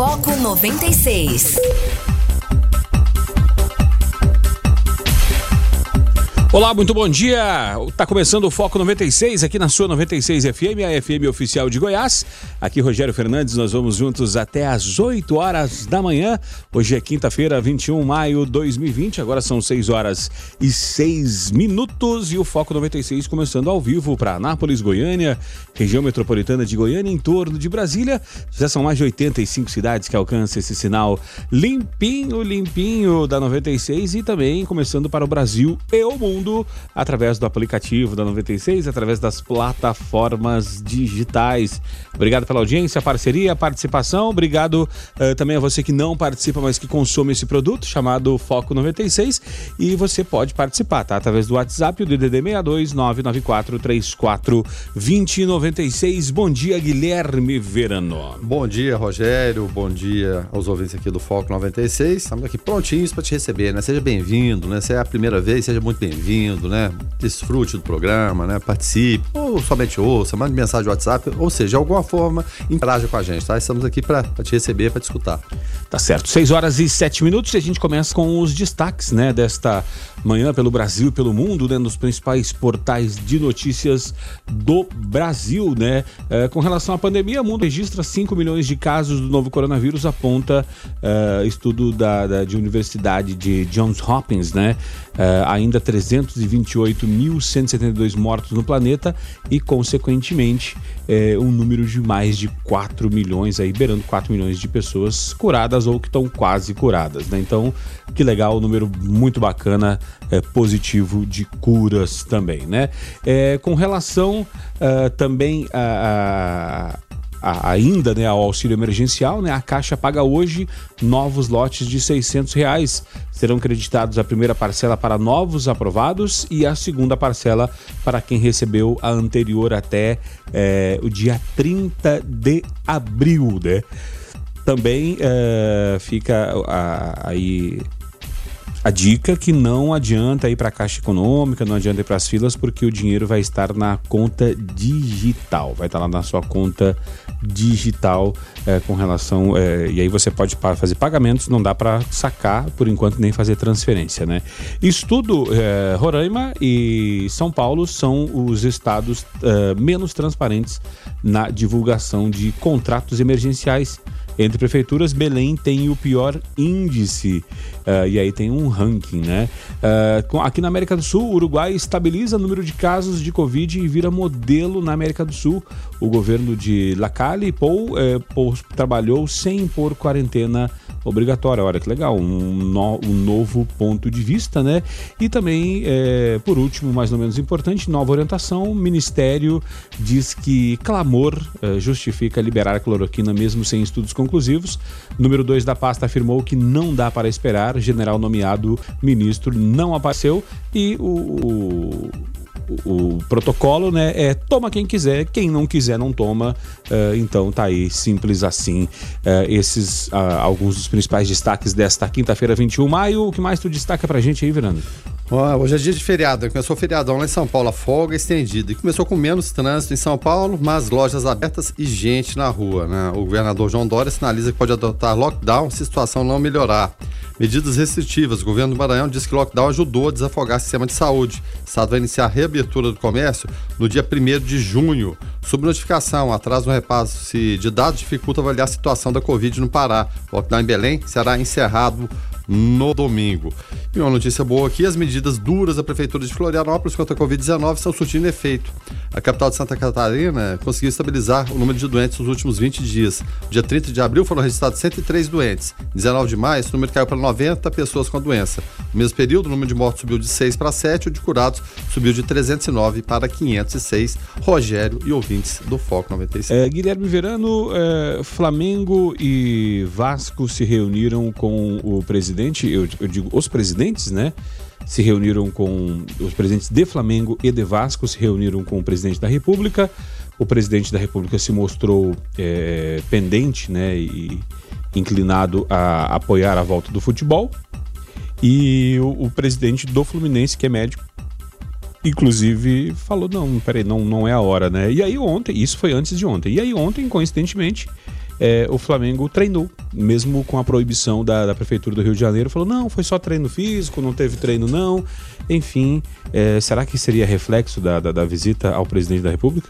Foco 96. Olá, muito bom dia. Tá começando o Foco 96 aqui na sua 96 FM, a FM oficial de Goiás. Aqui Rogério Fernandes, nós vamos juntos até às 8 horas da manhã. Hoje é quinta-feira, 21 de maio de 2020. Agora são 6 horas e 6 minutos e o Foco 96 começando ao vivo para Anápolis, Goiânia, região metropolitana de Goiânia, em torno de Brasília. Já são mais de 85 cidades que alcançam esse sinal limpinho, limpinho da 96 e também começando para o Brasil e o mundo através do aplicativo da 96, através das plataformas digitais. Obrigado pela audiência, parceria, participação. Obrigado uh, também a você que não participa, mas que consome esse produto chamado Foco 96. E você pode participar, tá? Através do WhatsApp, o DDD 62 994 34 2096. Bom dia, Guilherme Verano. Bom dia, Rogério. Bom dia aos ouvintes aqui do Foco 96. Estamos aqui prontinhos para te receber, né? Seja bem-vindo, né? Se é a primeira vez, seja muito bem-vindo né? Desfrute do programa, né? Participe, ou somente ouça, mande mensagem no WhatsApp, ou seja, de alguma forma, interaja com a gente, tá? Estamos aqui para te receber, para te escutar. Tá certo. 6 horas e 7 minutos e a gente começa com os destaques, né? Desta manhã pelo Brasil e pelo mundo, né? Nos principais portais de notícias do Brasil, né? É, com relação à pandemia, o mundo registra 5 milhões de casos do novo coronavírus, aponta é, estudo da, da, de Universidade de Johns Hopkins, né? É, ainda 328.172 mortos no planeta e, consequentemente, é, um número de mais de 4 milhões, aí beirando 4 milhões de pessoas curadas ou que estão quase curadas, né? Então, que legal, um número muito bacana, é, positivo de curas também, né? É, com relação uh, também a, a ainda né, ao auxílio emergencial, né, a Caixa paga hoje novos lotes de 600 reais. Serão creditados a primeira parcela para novos aprovados e a segunda parcela para quem recebeu a anterior até é, o dia 30 de abril. Né? Também é, fica aí dica que não adianta ir para a Caixa Econômica, não adianta ir para as filas, porque o dinheiro vai estar na conta digital, vai estar lá na sua conta digital é, com relação. É, e aí você pode fazer pagamentos, não dá para sacar por enquanto nem fazer transferência, né? Estudo é, Roraima e São Paulo são os estados menos transparentes na divulgação de contratos emergenciais entre prefeituras, Belém tem o pior índice. Uh, e aí tem um ranking, né? Uh, aqui na América do Sul, o Uruguai estabiliza o número de casos de Covid e vira modelo na América do Sul. O governo de Lacalle Pou, eh, Pou trabalhou sem impor quarentena obrigatória. Olha que legal, um, no, um novo ponto de vista, né? E também, é, por último, mais ou menos importante, nova orientação: o Ministério diz que clamor é, justifica liberar a cloroquina mesmo sem estudos conclusivos. Número 2 da pasta afirmou que não dá para esperar. General nomeado ministro não apareceu e o, o o, protocolo, né, é toma quem quiser, quem não quiser não toma. Uh, então tá aí, simples assim. Uh, esses uh, alguns dos principais destaques desta quinta-feira, 21 de maio. O que mais tu destaca pra gente aí, Hoje é dia de feriado, começou o feriadão lá em São Paulo, a folga estendida. E começou com menos trânsito em São Paulo, mas lojas abertas e gente na rua. Né? O governador João Dória sinaliza que pode adotar lockdown se a situação não melhorar. Medidas restritivas. O governo do Maranhão diz que lockdown ajudou a desafogar o sistema de saúde. O Estado vai iniciar a reabertura do comércio no dia 1 de junho. Sob notificação, atraso no repasse de dados dificulta avaliar a situação da Covid no Pará. O lockdown em Belém será encerrado no domingo. E uma notícia boa aqui: as medidas duras da Prefeitura de Florianópolis contra a Covid-19 estão surtindo efeito. A capital de Santa Catarina conseguiu estabilizar o número de doentes nos últimos 20 dias. Dia 30 de abril foram registrados 103 doentes. Em 19 de maio, esse número caiu para 90 pessoas com a doença. No mesmo período, o número de mortos subiu de 6 para 7, o de curados subiu de 309 para 506. Rogério e ouvintes do Foco 96. É, Guilherme Verano, é, Flamengo e Vasco se reuniram com o presidente presidente, eu, eu digo os presidentes, né? Se reuniram com os presidentes de Flamengo e de Vasco, se reuniram com o presidente da República. O presidente da República se mostrou é, pendente, né? E inclinado a apoiar a volta do futebol. E o, o presidente do Fluminense, que é médico, inclusive falou não, peraí, não, não é a hora, né? E aí ontem, isso foi antes de ontem. E aí ontem, coincidentemente, é, o Flamengo treinou, mesmo com a proibição da, da, Prefeitura do Rio de Janeiro. Falou: não, foi só treino físico, não teve treino, não. Enfim, é, será que seria reflexo da, da, da visita ao presidente da República?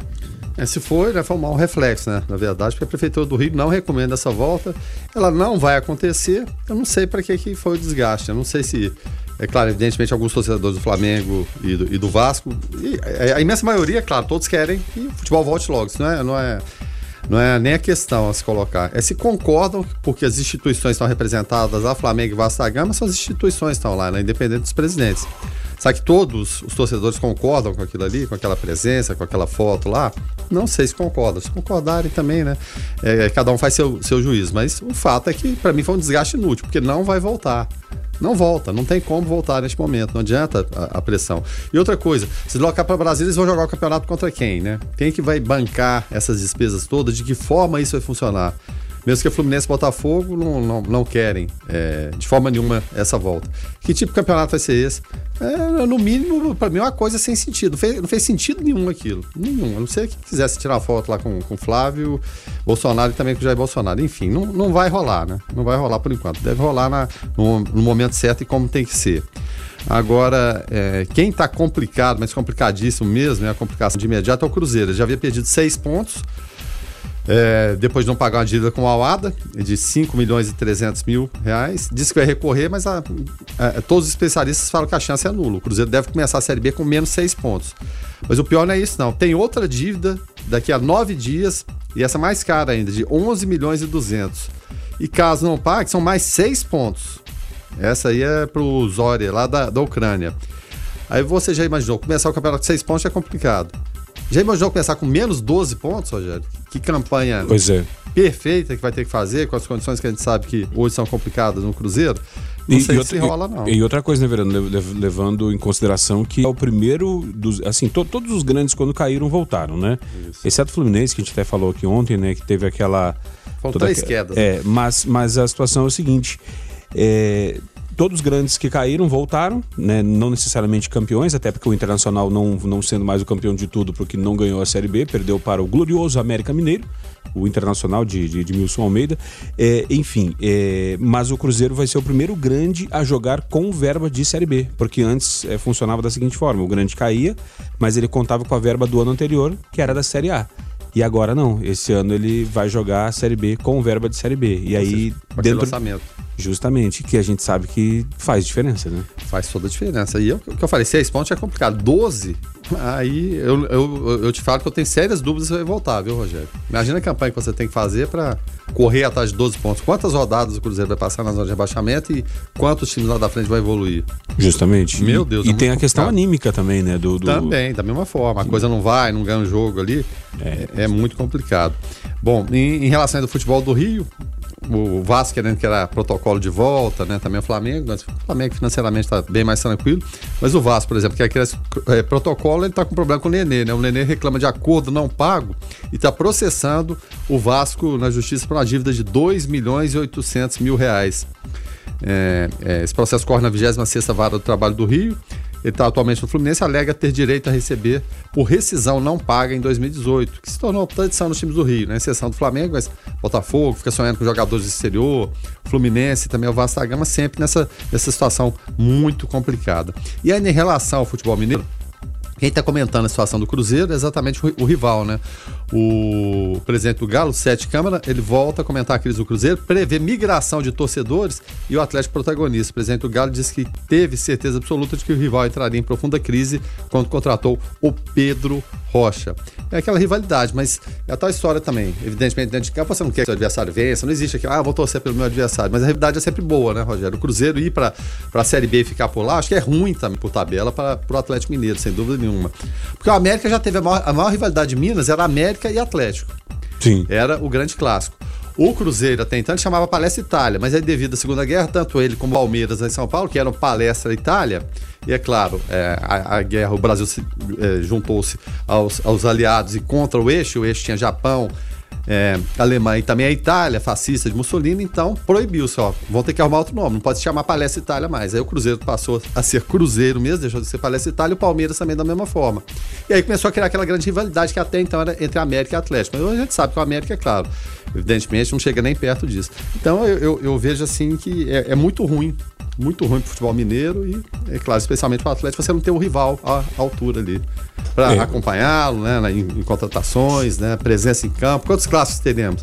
É, se for, vai formar um reflexo, né? Na verdade, porque a Prefeitura do Rio não recomenda essa volta. Ela não vai acontecer. Eu não sei para que, que foi o desgaste. Eu não sei se. É claro, evidentemente, alguns torcedores do Flamengo e do, e do Vasco. E a imensa maioria, claro, todos querem que o futebol volte logo. Isso não é, não é, não é nem a questão a se colocar. É se concordam, porque as instituições estão representadas, a Flamengo e Vasco da Gama, são as instituições que estão lá, né? independente dos presidentes. Será que todos os torcedores concordam com aquilo ali, com aquela presença, com aquela foto lá? Não sei se concordam. Se concordarem também, né? É, cada um faz seu, seu juízo. Mas o fato é que, para mim, foi um desgaste inútil, porque não vai voltar. Não volta, não tem como voltar neste momento, não adianta a, a pressão. E outra coisa, se deslocar para Brasília, eles vão jogar o campeonato contra quem, né? Quem que vai bancar essas despesas todas? De que forma isso vai funcionar? Mesmo que Fluminense e Botafogo não, não, não querem é, de forma nenhuma essa volta. Que tipo de campeonato vai ser esse? É, no mínimo, para mim, é uma coisa sem sentido. Não fez, não fez sentido nenhum aquilo. Nenhum. A não ser que quisesse tirar foto lá com, com o Flávio Bolsonaro e também com o Jair Bolsonaro. Enfim, não, não vai rolar, né? Não vai rolar por enquanto. Deve rolar na, no, no momento certo e como tem que ser. Agora, é, quem está complicado, mas complicadíssimo mesmo, é a complicação de imediato é o Cruzeiro. Ele já havia perdido seis pontos é, depois de não pagar uma dívida com a Alada, de 5 milhões e 300 mil reais. Disse que vai recorrer, mas a, a, todos os especialistas falam que a chance é nula. O Cruzeiro deve começar a Série B com menos 6 pontos. Mas o pior não é isso, não. Tem outra dívida daqui a 9 dias, e essa mais cara ainda, de 11 milhões e 200. E caso não pague, são mais 6 pontos. Essa aí é pro Zória, lá da, da Ucrânia. Aí você já imaginou, começar o campeonato com 6 pontos é complicado. Já imaginou começar com menos 12 pontos, Rogério? Que campanha pois é. perfeita que vai ter que fazer, com as condições que a gente sabe que hoje são complicadas no Cruzeiro? Não e, sei e outra, se rola, não. E, e outra coisa, né, Verano, levando em consideração que é o primeiro dos. Assim, to, todos os grandes, quando caíram, voltaram, né? Isso. Exceto o Fluminense, que a gente até falou aqui ontem, né? Que teve aquela. Foram três quedas. É, né? mas, mas a situação é o seguinte. É, todos os grandes que caíram voltaram, né? não necessariamente campeões, até porque o Internacional não, não sendo mais o campeão de tudo, porque não ganhou a Série B, perdeu para o glorioso América Mineiro, o Internacional de, de, de Milson Almeida. É, enfim, é, mas o Cruzeiro vai ser o primeiro grande a jogar com verba de Série B, porque antes é, funcionava da seguinte forma: o grande caía, mas ele contava com a verba do ano anterior, que era da Série A. E agora não, esse ano ele vai jogar a Série B com verba de Série B. E aí, dentro. Justamente, que a gente sabe que faz diferença, né? Faz toda a diferença. E o que eu falei, seis pontos é complicado. 12, aí eu, eu, eu te falo que eu tenho sérias dúvidas se vai voltar, viu, Rogério? Imagina a campanha que você tem que fazer para correr atrás de 12 pontos. Quantas rodadas o Cruzeiro vai passar na zona de rebaixamento e quantos times lá da frente vai evoluir? Justamente. Meu Deus. E, é tem a questão anímica também, né? Do, do... Também, da mesma forma. A coisa não vai, não ganha um jogo ali. É, é, é muito complicado. Bom, em, em relação ao futebol do Rio, o Vasco querendo que era protocolo de volta, né? Também o Flamengo, mas o Flamengo financeiramente está bem mais tranquilo. Mas o Vasco, por exemplo, que é é, protocolo, ele está com problema com o Nenê, né? O Nenê reclama de acordo não pago e está processando o Vasco na justiça por uma dívida de 2 milhões e 800 mil reais. É, é, esse processo corre na 26 Vara do Trabalho do Rio ele está atualmente no Fluminense, alega ter direito a receber por rescisão não paga em 2018, que se tornou tradição nos times do Rio, né? Exceção do Flamengo, mas Botafogo fica sonhando com jogadores do exterior, Fluminense também o Vasco da Gama, sempre nessa, nessa situação muito complicada. E aí, em relação ao futebol mineiro, quem está comentando a situação do Cruzeiro é exatamente o, rival, né? O presidente do Galo, Sete Câmara, ele volta a comentar a crise do Cruzeiro, prevê migração de torcedores e o Atlético protagonista. O presidente do Galo disse que teve certeza absoluta de que o rival entraria em profunda crise quando contratou o Pedro Rocha. É aquela rivalidade, mas é a tal história também. Evidentemente, dentro de campo você não quer que o adversário vença, não existe aquilo, ah, vou torcer pelo meu adversário. Mas a rivalidade é sempre boa, né, Rogério? O Cruzeiro ir para a Série B e ficar por lá, acho que é ruim também por tabela para o Atlético Mineiro, sem dúvida nenhuma. Porque o América já teve a maior, a maior rivalidade de Minas, era América e Atlético. Sim. Era o grande clássico. O Cruzeiro até então chamava Palestra Itália, mas aí devido à Segunda Guerra, tanto ele como o Palmeiras em São Paulo, que eram Palestra Itália, e é claro, é, a, a, guerra, o Brasil é, juntou-se aos, aos aliados e contra o eixo, o eixo tinha Japão, é, alemã e também a Itália, fascista de Mussolini, então proibiu só. Vão ter que arrumar outro nome, não pode se chamar Palestra Itália mais. Aí o Cruzeiro passou a ser Cruzeiro mesmo, deixou de ser Palestra Itália, e o Palmeiras também da mesma forma. E aí começou a criar aquela grande rivalidade que até então era entre América e Atlético. Mas a gente sabe que o América, é claro, evidentemente não chega nem perto disso. Então eu, eu, eu vejo assim que é, é muito ruim muito ruim pro futebol mineiro e, é claro, especialmente pro Atlético, você não ter um rival à altura ali para é. acompanhá-lo, né, em, em, contratações, né, presença em campo. Quantos clássicos teremos?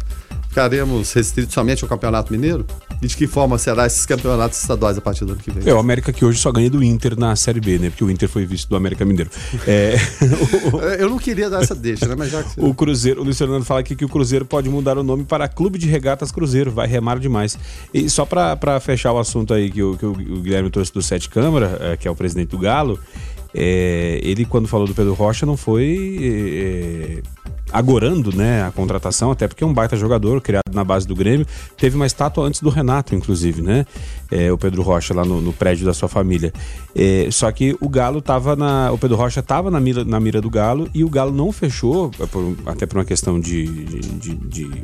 Ficaremos restritos somente ao Campeonato Mineiro? E de que forma será esses campeonatos estaduais a partir do ano que vem? É, o América que hoje só ganha do Inter na Série B, né? Porque o Inter foi visto do América Mineiro. É... Eu não queria dar essa deixa, né? Mas já que... O Cruzeiro, o Luiz Fernando fala aqui que o Cruzeiro pode mudar o nome para Clube de Regatas Cruzeiro, vai remar demais. E só para fechar o assunto aí que o, que o Guilherme trouxe do Sete Câmara, é, que é o presidente do Galo, é, ele quando falou do Pedro Rocha não foi é, agorando né, a contratação, até porque é um baita jogador, criado na base do Grêmio. Teve uma estátua antes do Renato, inclusive, né? É, o Pedro Rocha lá no, no prédio da sua família. É, só que o Galo tava na. O Pedro Rocha estava na mira, na mira do Galo e o Galo não fechou, até por uma questão de, de, de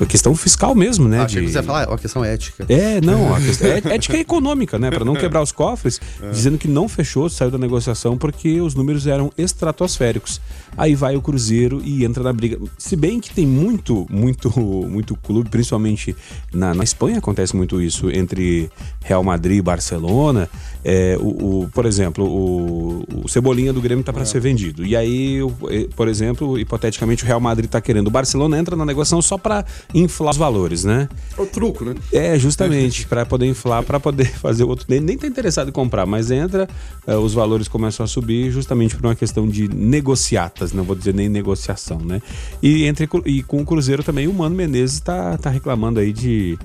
a questão fiscal mesmo, né? Ah, de... ia falar, é uma questão ética. É, não, a questão é ética e econômica, né? Para não quebrar os cofres, é. dizendo que não fechou, saiu da negociação porque os números eram estratosféricos. Aí vai o Cruzeiro e entra na briga. Se bem que tem muito, muito, muito clube, principalmente na, na Espanha acontece muito isso, entre Real Madrid e Barcelona. É, o, o, por exemplo, o, o Cebolinha do Grêmio está para é. ser vendido. E aí, por exemplo, hipoteticamente, o Real Madrid está querendo. O Barcelona entra na negociação só para inflar os valores, né? É o truco, né? É, justamente, para poder inflar, para poder fazer o outro. Nem, nem tá interessado em comprar, mas entra, é, os valores começam a subir justamente por uma questão de negociatas, não vou dizer nem negociação, né? E, entre, e com o Cruzeiro também, o Mano Menezes está tá reclamando aí de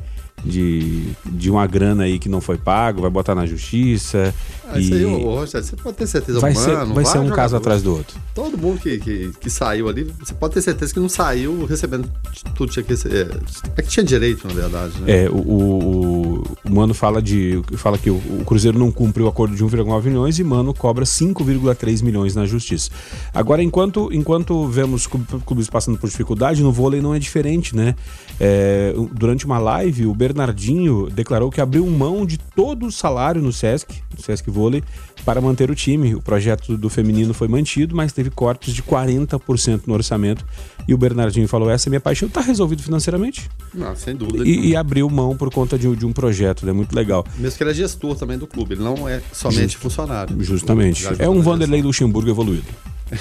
de, de uma grana aí que não foi pago, vai botar na justiça. Ah, e... Isso aí, ô, você pode ter certeza, vai ser, vai ser um caso atrás do outro. Todo mundo que, que, que, saiu ali, você pode ter certeza que não saiu recebendo tudo tinha que é, é que tinha direito, na verdade. Né? É, o, o, o, Mano fala, de, fala que o, o Cruzeiro não cumpriu o acordo de 1,9 milhões e Mano cobra 5,3 milhões na justiça. Agora, enquanto, enquanto vemos clubes passando por dificuldade, no vôlei não é diferente, né? É, durante uma live, o Bernardinho declarou que abriu mão de todo o salário no Sesc, no Sesc Vôlei, para manter o time. O projeto do feminino foi mantido, mas teve cortes de 40% no orçamento. E o Bernardinho falou: essa é minha paixão, está resolvido financeiramente. Não, sem dúvida. E, e, abriu mão por conta de, de um projeto, é né? muito legal. Mesmo que ele é gestor também do clube, ele não é somente Just, funcionário. Justamente. É um Vanderlei Luxemburgo evoluído.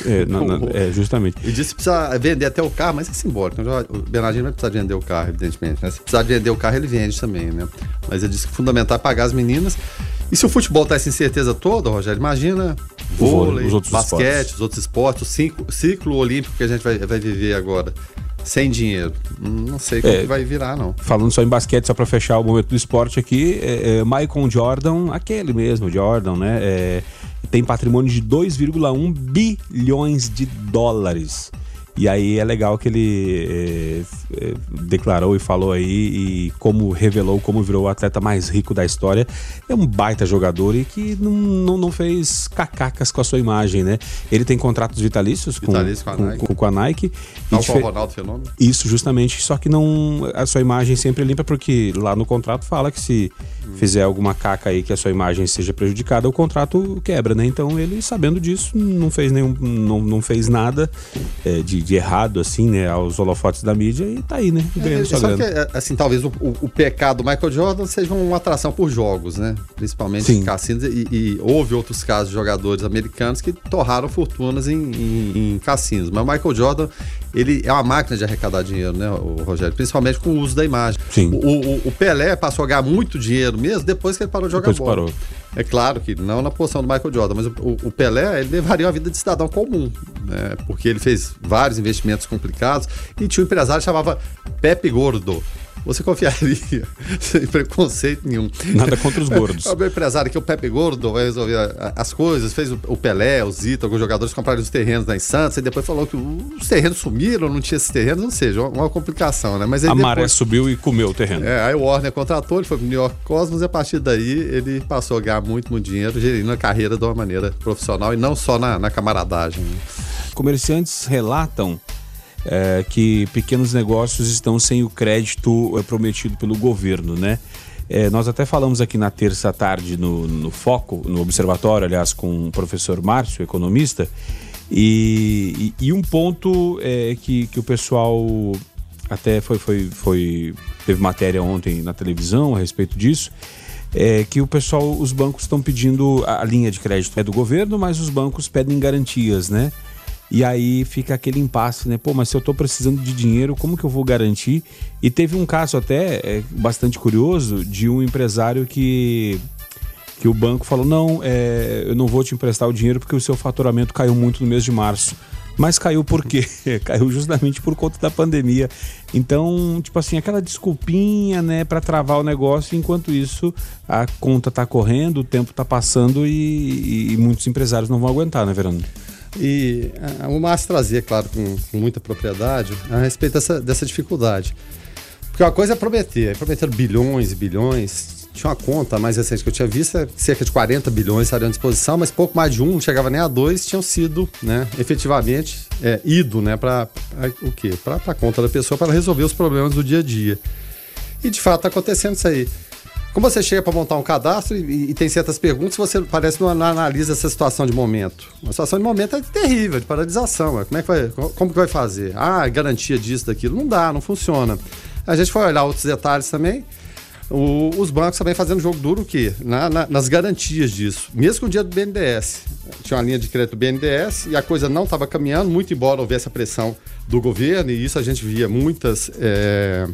É, na, na, é, justamente. E disse que precisa vender até o carro, mas é simbólico. O Bernardinho vai precisar vender o carro, evidentemente. Né? Se precisar vender o carro, ele vende também, né? Mas ele disse que fundamental é pagar as meninas. E se o futebol tá essa incerteza toda, Rogério, imagina vôlei, vôlei basquete, esportes. os outros esportes, o ciclo, ciclo olímpico que a gente vai, vai viver agora sem dinheiro. Não sei como é, que vai virar, não. Falando só em basquete, só para fechar o momento do esporte aqui, é, é, Michael Jordan, aquele mesmo, Jordan, né? É, tem patrimônio de 2,1 bilhões de dólares. E aí é legal que ele é, é, declarou e falou aí e como revelou como virou o atleta mais rico da história. É um baita jogador e que não, não, não fez cacacas com a sua imagem, né? Ele tem contratos vitalícios com, Vitalício com, a Nike. Com, com a Nike. Tal qual o Ronaldo Fenômeno. Isso, justamente. Só que não a sua imagem sempre é limpa porque lá no contrato fala que se hum. fizer alguma caca aí que a sua imagem seja prejudicada, o contrato quebra, né? Então ele, sabendo disso, não fez nenhum, não, não fez nada é, de de errado, assim, né, aos holofotes da mídia e tá aí, né, ganhando é, sua grana. Que, é, assim, talvez o, o, pecado do Michael Jordan seja uma atração por jogos, né, principalmente Sim. em cassinos e, e, houve outros casos de jogadores americanos que torraram fortunas em, em, em, cassinos, mas o Michael Jordan, ele é uma máquina de arrecadar dinheiro, né, o Rogério, principalmente com o uso da imagem. Sim. O, o, o Pelé passou a ganhar muito dinheiro mesmo depois que ele parou de jogar depois bola. Parou. É claro que não na posição do Michael Jordan, mas o, o Pelé ele levaria uma vida de cidadão comum, né? porque ele fez vários investimentos complicados e tinha um empresário que chamava Pepe Gordo. Você confiaria sem preconceito nenhum. Nada contra os gordos. o meu empresário aqui, o Pepe Gordo, vai resolver as coisas, fez o Pelé, o Zito, alguns jogadores compraram os terrenos lá em Santos, e depois falou que os terrenos sumiram, não tinha esses terrenos, ou seja, uma complicação, né? Mas a depois, maré subiu e comeu o terreno. É, aí o Warner contratou, ele foi pro New York Cosmos, e a partir daí ele passou a ganhar muito, muito dinheiro, gerindo a carreira de uma maneira profissional e não só na, na camaradagem. Comerciantes relatam é, que pequenos negócios estão sem o crédito é, prometido pelo governo, né? É, nós até falamos aqui na terça tarde no, no Foco, no Observatório, aliás, com o professor Márcio, economista, e, e, e um ponto é, que, que o pessoal até foi, foi, foi teve matéria ontem na televisão a respeito disso, é que o pessoal, os bancos estão pedindo a linha de crédito é do governo, mas os bancos pedem garantias, né? E aí fica aquele impasse, né? Pô, mas se eu estou precisando de dinheiro, como que eu vou garantir? E teve um caso até é, bastante curioso de um empresário que que o banco falou: não, é, eu não vou te emprestar o dinheiro porque o seu faturamento caiu muito no mês de março. Mas caiu por quê? caiu justamente por conta da pandemia. Então, tipo assim, aquela desculpinha, né, para travar o negócio, enquanto isso a conta tá correndo, o tempo tá passando e, e muitos empresários não vão aguentar, né, Verano? E uh, o Márcio trazia, claro, com, com, muita propriedade, a respeito dessa, dessa dificuldade. Porque uma coisa é prometer, prometer bilhões e bilhões. Tinha uma conta mais recente que eu tinha visto, é cerca de 40 bilhões estariam à disposição, mas pouco mais de um, não chegava nem a dois, tinham sido, né, efetivamente, é, ido, né, para o quê? Para a conta da pessoa, para resolver os problemas do dia a dia. E de fato está acontecendo isso aí. Como você chega para montar um cadastro e, e, tem certas perguntas, você parece não analisa essa situação de momento. A situação de momento é terrível, de paralisação. Como é que vai, como que vai fazer? Ah, garantia disso, daquilo. Não dá, não funciona. A gente foi olhar outros detalhes também. O, os bancos também fazendo jogo duro o quê? Na, na, nas garantias disso. Mesmo com o dia do BNDES. Tinha uma linha de crédito BNDES e a coisa não estava caminhando, muito embora houvesse a pressão do governo, e isso a gente via muitas. É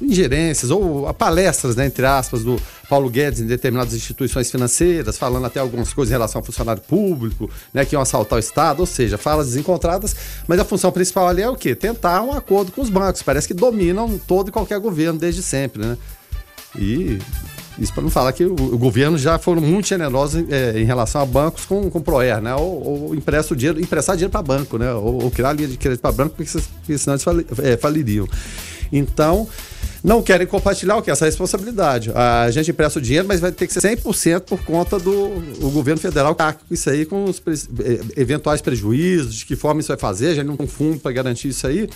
ingerências ou palestras, né, entre aspas, do Paulo Guedes em determinadas instituições financeiras, falando até algumas coisas em relação ao funcionário público, né, que iam assaltar o Estado, ou seja, falas desencontradas, mas a função principal ali é o quê? Tentar um acordo com os bancos. Parece que dominam todo e qualquer governo desde sempre, né? E isso para não falar que o, o, governo já foram muito generosos é, em relação a bancos com, com ProER, né? Ou, ou empresta dinheiro, emprestar dinheiro para banco, né? Ou, ou, criar linha de crédito para banco, porque, porque senão eles é, faliriam. Então, não querem compartilhar o que? Essa responsabilidade. A gente empresta o dinheiro, mas vai ter que ser 100% por conta do governo federal com isso aí com os eh, eventuais prejuízos, de que forma isso vai fazer, gente não tem um fundo para garantir isso aí.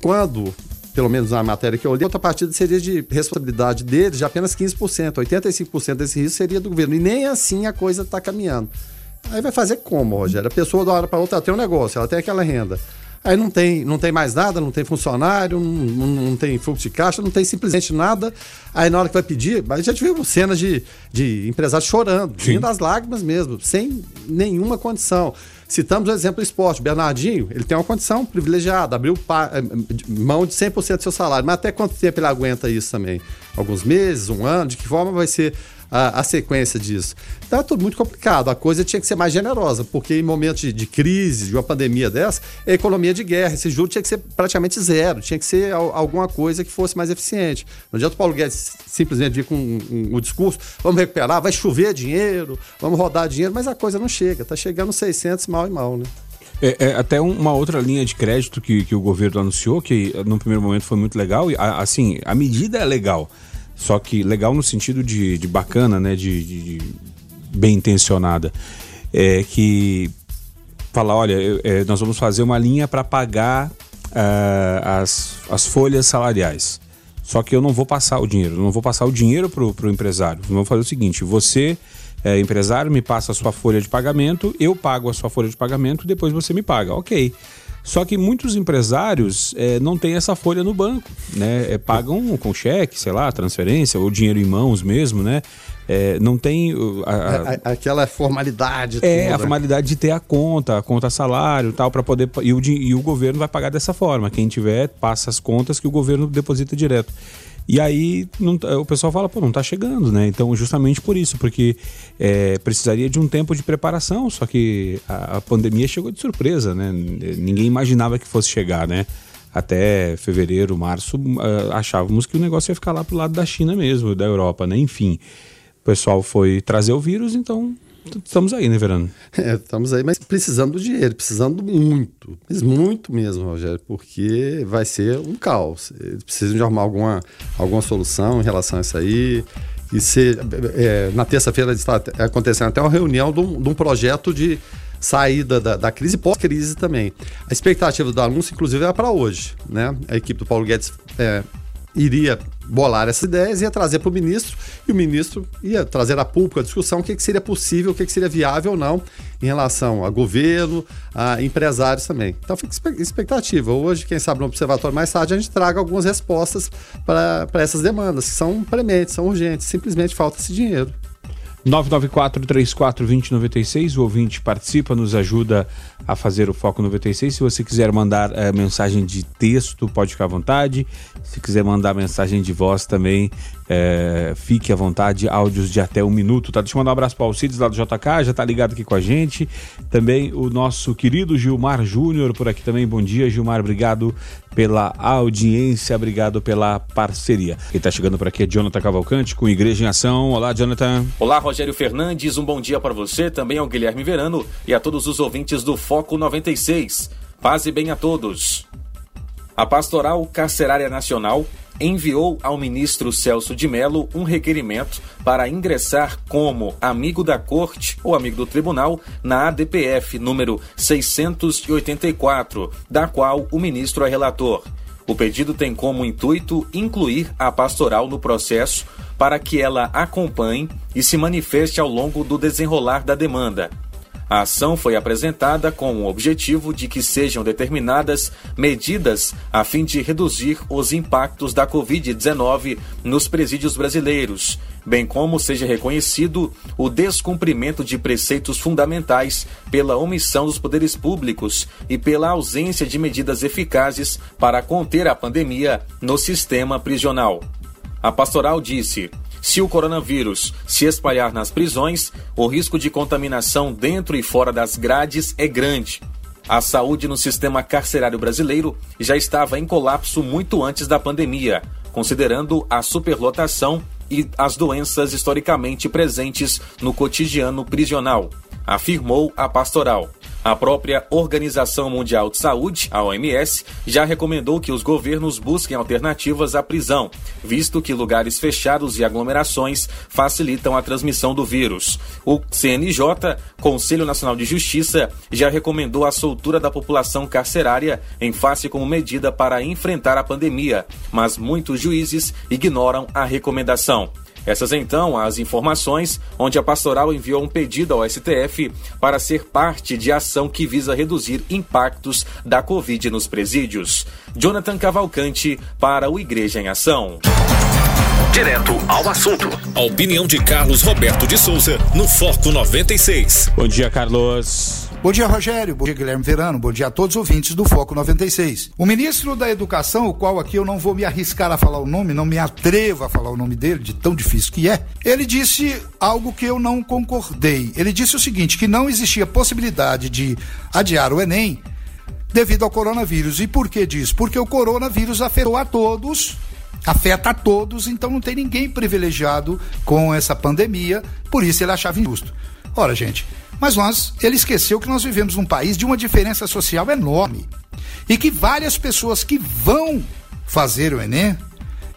Quando pelo menos na matéria que eu li, outra partida seria de responsabilidade deles de apenas 15%. 85% desse risco seria do governo. E nem assim a coisa está caminhando. Aí vai fazer como, Rogério? A pessoa, da hora para outra, tem um negócio, ela tem aquela renda. Aí não tem, não tem mais nada, não tem funcionário, não, não, tem fluxo de caixa, não tem simplesmente nada. Aí na hora que vai pedir, a gente viu cenas de, de empresários chorando, vindo as lágrimas mesmo, sem nenhuma condição. Citamos o exemplo do esporte. Bernardinho, ele tem uma condição privilegiada, abriu eh, mão de 100% do seu salário. Mas até quanto tempo ele aguenta isso também? Alguns meses, um ano? De que forma vai ser a, a, sequência disso. Então é tudo muito complicado. A coisa tinha que ser mais generosa, porque em momentos de, de crise, de uma pandemia dessa, é economia de guerra. Esse juro tinha que ser praticamente zero, tinha que ser alguma coisa que fosse mais eficiente. Não adianta o Paulo Guedes simplesmente vir com um, um, um discurso: vamos recuperar, vai chover dinheiro, vamos rodar dinheiro, mas a coisa não chega. Está chegando 600 mal e mal, né? É, é, até uma outra linha de crédito que, que o governo anunciou, que no primeiro momento foi muito legal, e a, assim, a medida é legal. Só que legal no sentido de, de bacana, né? De, de, de bem intencionada. É que falar, olha, é, nós vamos fazer uma linha para pagar uh, as, as folhas salariais. Só que eu não vou passar o dinheiro, não vou passar o dinheiro para o empresário. Vamos fazer o seguinte: você, é, empresário, me passa a sua folha de pagamento, eu pago a sua folha de pagamento, depois você me paga. Ok. Só que muitos empresários é, não têm essa folha no banco, né? É, pagam com cheque, sei lá, transferência ou dinheiro em mãos mesmo, né? É, não tem a, a, aquela formalidade. É toda. a formalidade de ter a conta, a conta salário, tal, para poder e o, e o governo vai pagar dessa forma. Quem tiver passa as contas que o governo deposita direto. E aí não, tá, o pessoal fala, pô, não está chegando, né? Então, justamente por isso, porque é, precisaria de um tempo de preparação, só que a, a, pandemia chegou de surpresa, né? Ninguém imaginava que fosse chegar, né? Até fevereiro, março, uh, achávamos que o negócio ia ficar lá pro lado da China mesmo, da Europa, né? Enfim, o pessoal foi trazer o vírus, então Estamos aí, né, Verano? É, estamos aí, mas precisando do dinheiro, precisando muito, mas muito mesmo, Rogério, porque vai ser um caos. Eles precisam de arrumar alguma, alguma solução em relação a isso aí. E se, é, na terça-feira está acontecendo até uma reunião de um, de um projeto de saída da, da crise pós-crise também. A expectativa do anúncio, inclusive, era para hoje. Né? A equipe do Paulo Guedes é, iria bolar essas ideias, ia trazer para o ministro, e o ministro ia trazer a público a discussão o que, que seria possível, o que, que seria viável ou não em relação a governo, a empresários também. Então fica expectativa. Hoje, quem sabe no Observatório mais tarde, a gente traga algumas respostas para essas demandas, que são prementes, são urgentes, simplesmente falta esse dinheiro. 994-34-2096, o ouvinte participa, nos ajuda a fazer o Foco 96. Se você quiser mandar é, mensagem de texto, pode ficar à vontade. Se quiser mandar mensagem de voz também, é, fique à vontade, áudios de até um minuto, tá? Deixa eu mandar um abraço para o Alcides lá do JK, já tá ligado aqui com a gente. Também o nosso querido Gilmar Júnior por aqui também. Bom dia, Gilmar, obrigado pela audiência, obrigado pela parceria. Quem tá chegando por aqui é Jonathan Cavalcante com Igreja em Ação. Olá, Jonathan. Olá, Rogério Fernandes, um bom dia para você, também ao Guilherme Verano e a todos os ouvintes do Foco 96. Paz e bem a todos. A Pastoral Carcerária Nacional enviou ao ministro Celso de Mello um requerimento para ingressar como amigo da corte ou amigo do tribunal na ADPF número 684, da qual o ministro é relator. O pedido tem como intuito incluir a pastoral no processo para que ela acompanhe e se manifeste ao longo do desenrolar da demanda. A ação foi apresentada com o objetivo de que sejam determinadas medidas a fim de reduzir os impactos da Covid-19 nos presídios brasileiros, bem como seja reconhecido o descumprimento de preceitos fundamentais pela omissão dos poderes públicos e pela ausência de medidas eficazes para conter a pandemia no sistema prisional. A pastoral disse. Se o coronavírus se espalhar nas prisões, o risco de contaminação dentro e fora das grades é grande. A saúde no sistema carcerário brasileiro já estava em colapso muito antes da pandemia, considerando a superlotação e as doenças historicamente presentes no cotidiano prisional, afirmou a pastoral. A própria Organização Mundial de Saúde, a OMS, já recomendou que os governos busquem alternativas à prisão, visto que lugares fechados e aglomerações facilitam a transmissão do vírus. O CNJ, Conselho Nacional de Justiça, já recomendou a soltura da população carcerária em face como medida para enfrentar a pandemia, mas muitos juízes ignoram a recomendação. Essas então as informações onde a pastoral enviou um pedido ao STF para ser parte de ação que visa reduzir impactos da Covid nos presídios. Jonathan Cavalcante para o Igreja em Ação. Direto ao assunto. A opinião de Carlos Roberto de Souza no Foco 96. Bom dia, Carlos. Bom dia, Rogério. Bom dia, Guilherme Verano. Bom dia a todos os ouvintes do Foco 96. O ministro da Educação, o qual aqui eu não vou me arriscar a falar o nome, não me atrevo a falar o nome dele, de tão difícil que é, ele disse algo que eu não concordei. Ele disse o seguinte: que não existia possibilidade de adiar o Enem devido ao coronavírus. E por que disso? Porque o coronavírus afetou a todos afeta a todos, então não tem ninguém privilegiado com essa pandemia, por isso ele achava injusto. Ora, gente, mas nós, ele esqueceu que nós vivemos num país de uma diferença social enorme e que várias pessoas que vão fazer o Enem,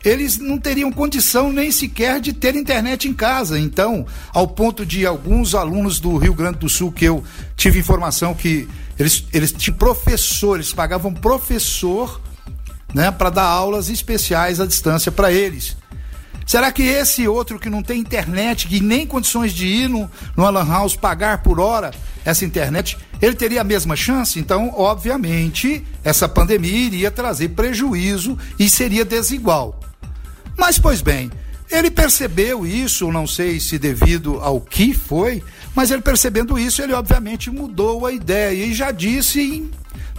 eles não teriam condição nem sequer de ter internet em casa. Então, ao ponto de alguns alunos do Rio Grande do Sul, que eu tive informação que eles, eles tinham professores, pagavam professor né, para dar aulas especiais à distância para eles. Será que esse outro que não tem internet, que nem condições de ir no, no Alan House pagar por hora essa internet, ele teria a mesma chance? Então, obviamente, essa pandemia iria trazer prejuízo e seria desigual. Mas, pois bem, ele percebeu isso, não sei se devido ao que foi, mas ele percebendo isso, ele obviamente mudou a ideia e já disse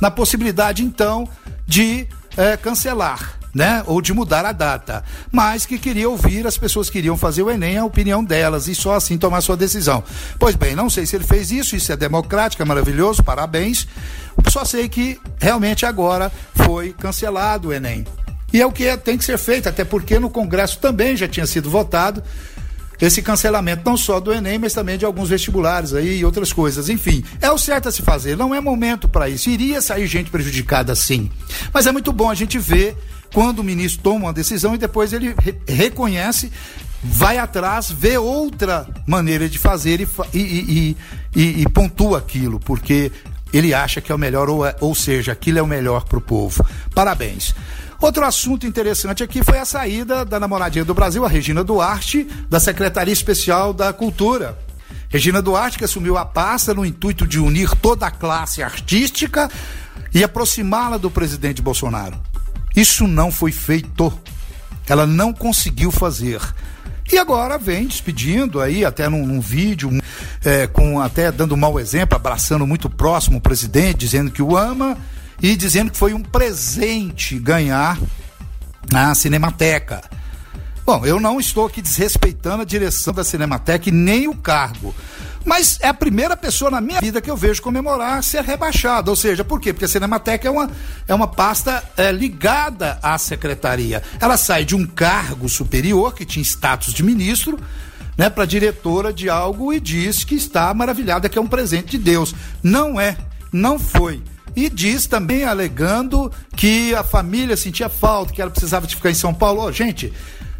na possibilidade, então, de é, cancelar né? Ou de mudar a data. Mas que queria ouvir, as pessoas queriam fazer o Enem, a opinião delas, e só assim tomar sua decisão. Pois bem, não sei se ele fez isso, isso é democrático, é maravilhoso, parabéns. Só sei que realmente agora foi cancelado o Enem. E é o que é, tem que ser feito, até porque no Congresso também já tinha sido votado esse cancelamento não só do Enem, mas também de alguns vestibulares aí e outras coisas. Enfim, é o certo a se fazer, não é momento para isso. Iria sair gente prejudicada sim. Mas é muito bom a gente ver quando o ministro toma uma decisão e depois ele re reconhece vai atrás, vê outra maneira de fazer e, e, e, e, pontua aquilo, porque ele acha que é o melhor, ou, é, ou seja, aquilo é o melhor para o povo. Parabéns. Outro assunto interessante aqui foi a saída da namoradinha do Brasil, a Regina Duarte, da Secretaria Especial da Cultura. Regina Duarte, que assumiu a pasta no intuito de unir toda a classe artística e aproximá-la do presidente Bolsonaro. Isso não foi feito. Ela não conseguiu fazer. E agora vem despedindo aí, até num, num vídeo, é, com até dando um mau exemplo, abraçando muito próximo o presidente, dizendo que o ama e dizendo que foi um presente ganhar a Cinemateca. Bom, eu não estou aqui desrespeitando a direção da Cinemateca e nem o cargo. Mas é a primeira pessoa na minha vida que eu vejo comemorar ser rebaixado. Ou seja, por quê? Porque a Cinemateca é uma, é uma pasta é, ligada à secretaria. Ela sai de um cargo superior, que tinha status de ministro, né, para diretora de algo e diz que está maravilhada, que é um presente de Deus. Não é, não foi. E diz também, alegando que a família sentia falta, que ela precisava de ficar em São Paulo. Oh, gente,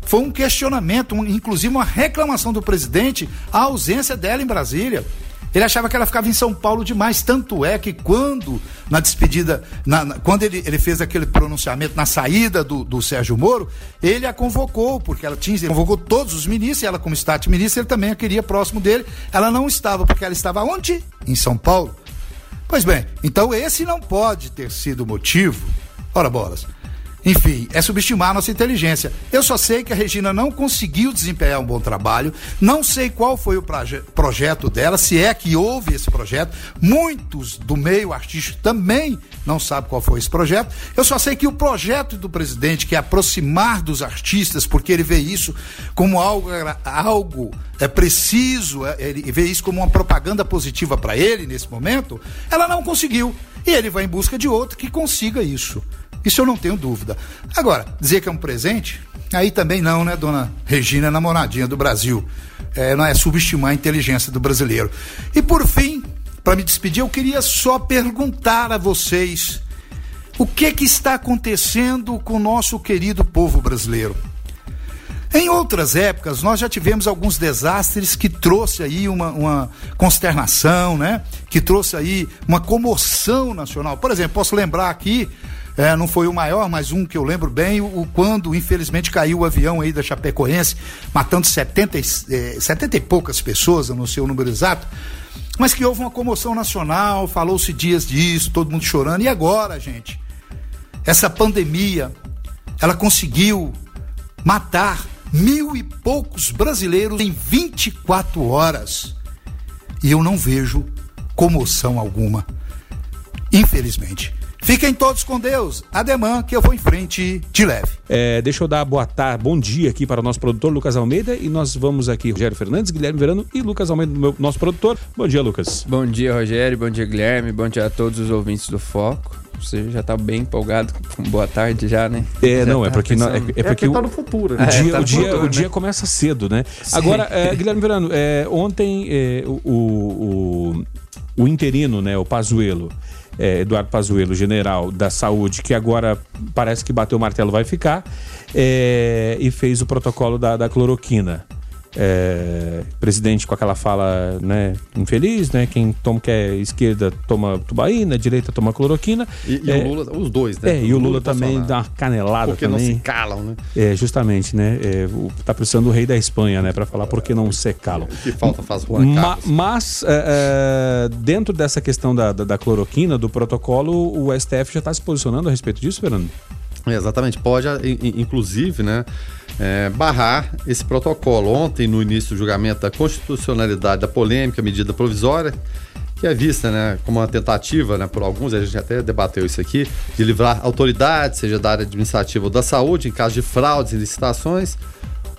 foi um questionamento, um, inclusive uma reclamação do presidente, a ausência dela em Brasília. Ele achava que ela ficava em São Paulo demais, tanto é que quando, na despedida, na, na, quando ele, ele fez aquele pronunciamento na saída do, do Sérgio Moro, ele a convocou, porque ela tinha, convocou todos os ministros, e ela como Estado ministra, ele também a queria próximo dele. Ela não estava, porque ela estava onde? Em São Paulo. Pois bem, então esse não pode ter sido o motivo. Ora bolas. Enfim, é subestimar a nossa inteligência. Eu só sei que a Regina não conseguiu desempenhar um bom trabalho, não sei qual foi o proje projeto dela, se é que houve esse projeto. Muitos do meio artístico também não sabem qual foi esse projeto. Eu só sei que o projeto do presidente, que é aproximar dos artistas, porque ele vê isso como algo, algo é preciso, é, ele vê isso como uma propaganda positiva para ele nesse momento, ela não conseguiu. E ele vai em busca de outro que consiga isso. Isso eu não tenho dúvida. Agora, dizer que é um presente, aí também não, né, dona Regina, namoradinha do Brasil. É, não é subestimar a inteligência do brasileiro. E por fim, para me despedir, eu queria só perguntar a vocês o que que está acontecendo com o nosso querido povo brasileiro. Em outras épocas, nós já tivemos alguns desastres que trouxe aí uma, uma consternação, né? Que trouxe aí uma comoção nacional. Por exemplo, posso lembrar aqui é, não foi o maior, mas um que eu lembro bem, o, quando infelizmente caiu o avião aí da Chapecoense, matando 70, é, 70 e poucas pessoas, eu não sei o número exato, mas que houve uma comoção nacional, falou-se dias disso, todo mundo chorando. E agora, gente? Essa pandemia, ela conseguiu matar mil e poucos brasileiros em 24 horas. E eu não vejo comoção alguma. Infelizmente. Fiquem todos com Deus. Ademã, que eu vou em frente de leve. É, deixa eu dar boa tarde, bom dia aqui para o nosso produtor Lucas Almeida e nós vamos aqui, Rogério Fernandes, Guilherme Verano e Lucas Almeida, meu, nosso produtor. Bom dia, Lucas. Bom dia, Rogério. Bom dia, Guilherme. Bom dia a todos os ouvintes do Foco. Você já está bem empolgado com boa tarde já, né? É, já não, é tá é porque, não, é, é porque é tá no futuro. Né? O, dia, tá o, dia, futuro, o né? dia começa cedo, né? Sim. Agora, é, Guilherme Verano, é, ontem é, o, o, o interino, né, o Pazuello, é, Eduardo Pazuello, general da saúde, que agora parece que bateu o martelo, vai ficar, é, e fez o protocolo da, da cloroquina é, presidente com aquela fala né, infeliz, né? Quem toma que é esquerda toma tubaína, direita toma cloroquina. E, e é, o Lula, os dois, né? É, e o Lula, Lula também dá uma canelada porque também. não se calam, né? É, justamente, né? É, tá precisando do rei da Espanha, né? Para falar por que não se calam. Que falta faz Juan Ma, Mas, é, é, dentro dessa questão da, da, da cloroquina, do protocolo, o STF já está se posicionando a respeito disso, Fernando? exatamente, pode, inclusive, né? É, barrar esse protocolo. Ontem, no início do julgamento da constitucionalidade da polêmica medida provisória, que é vista né, como uma tentativa, né, por alguns, a gente até debateu isso aqui, de livrar autoridades, seja da área administrativa ou da saúde, em caso de fraudes e licitações,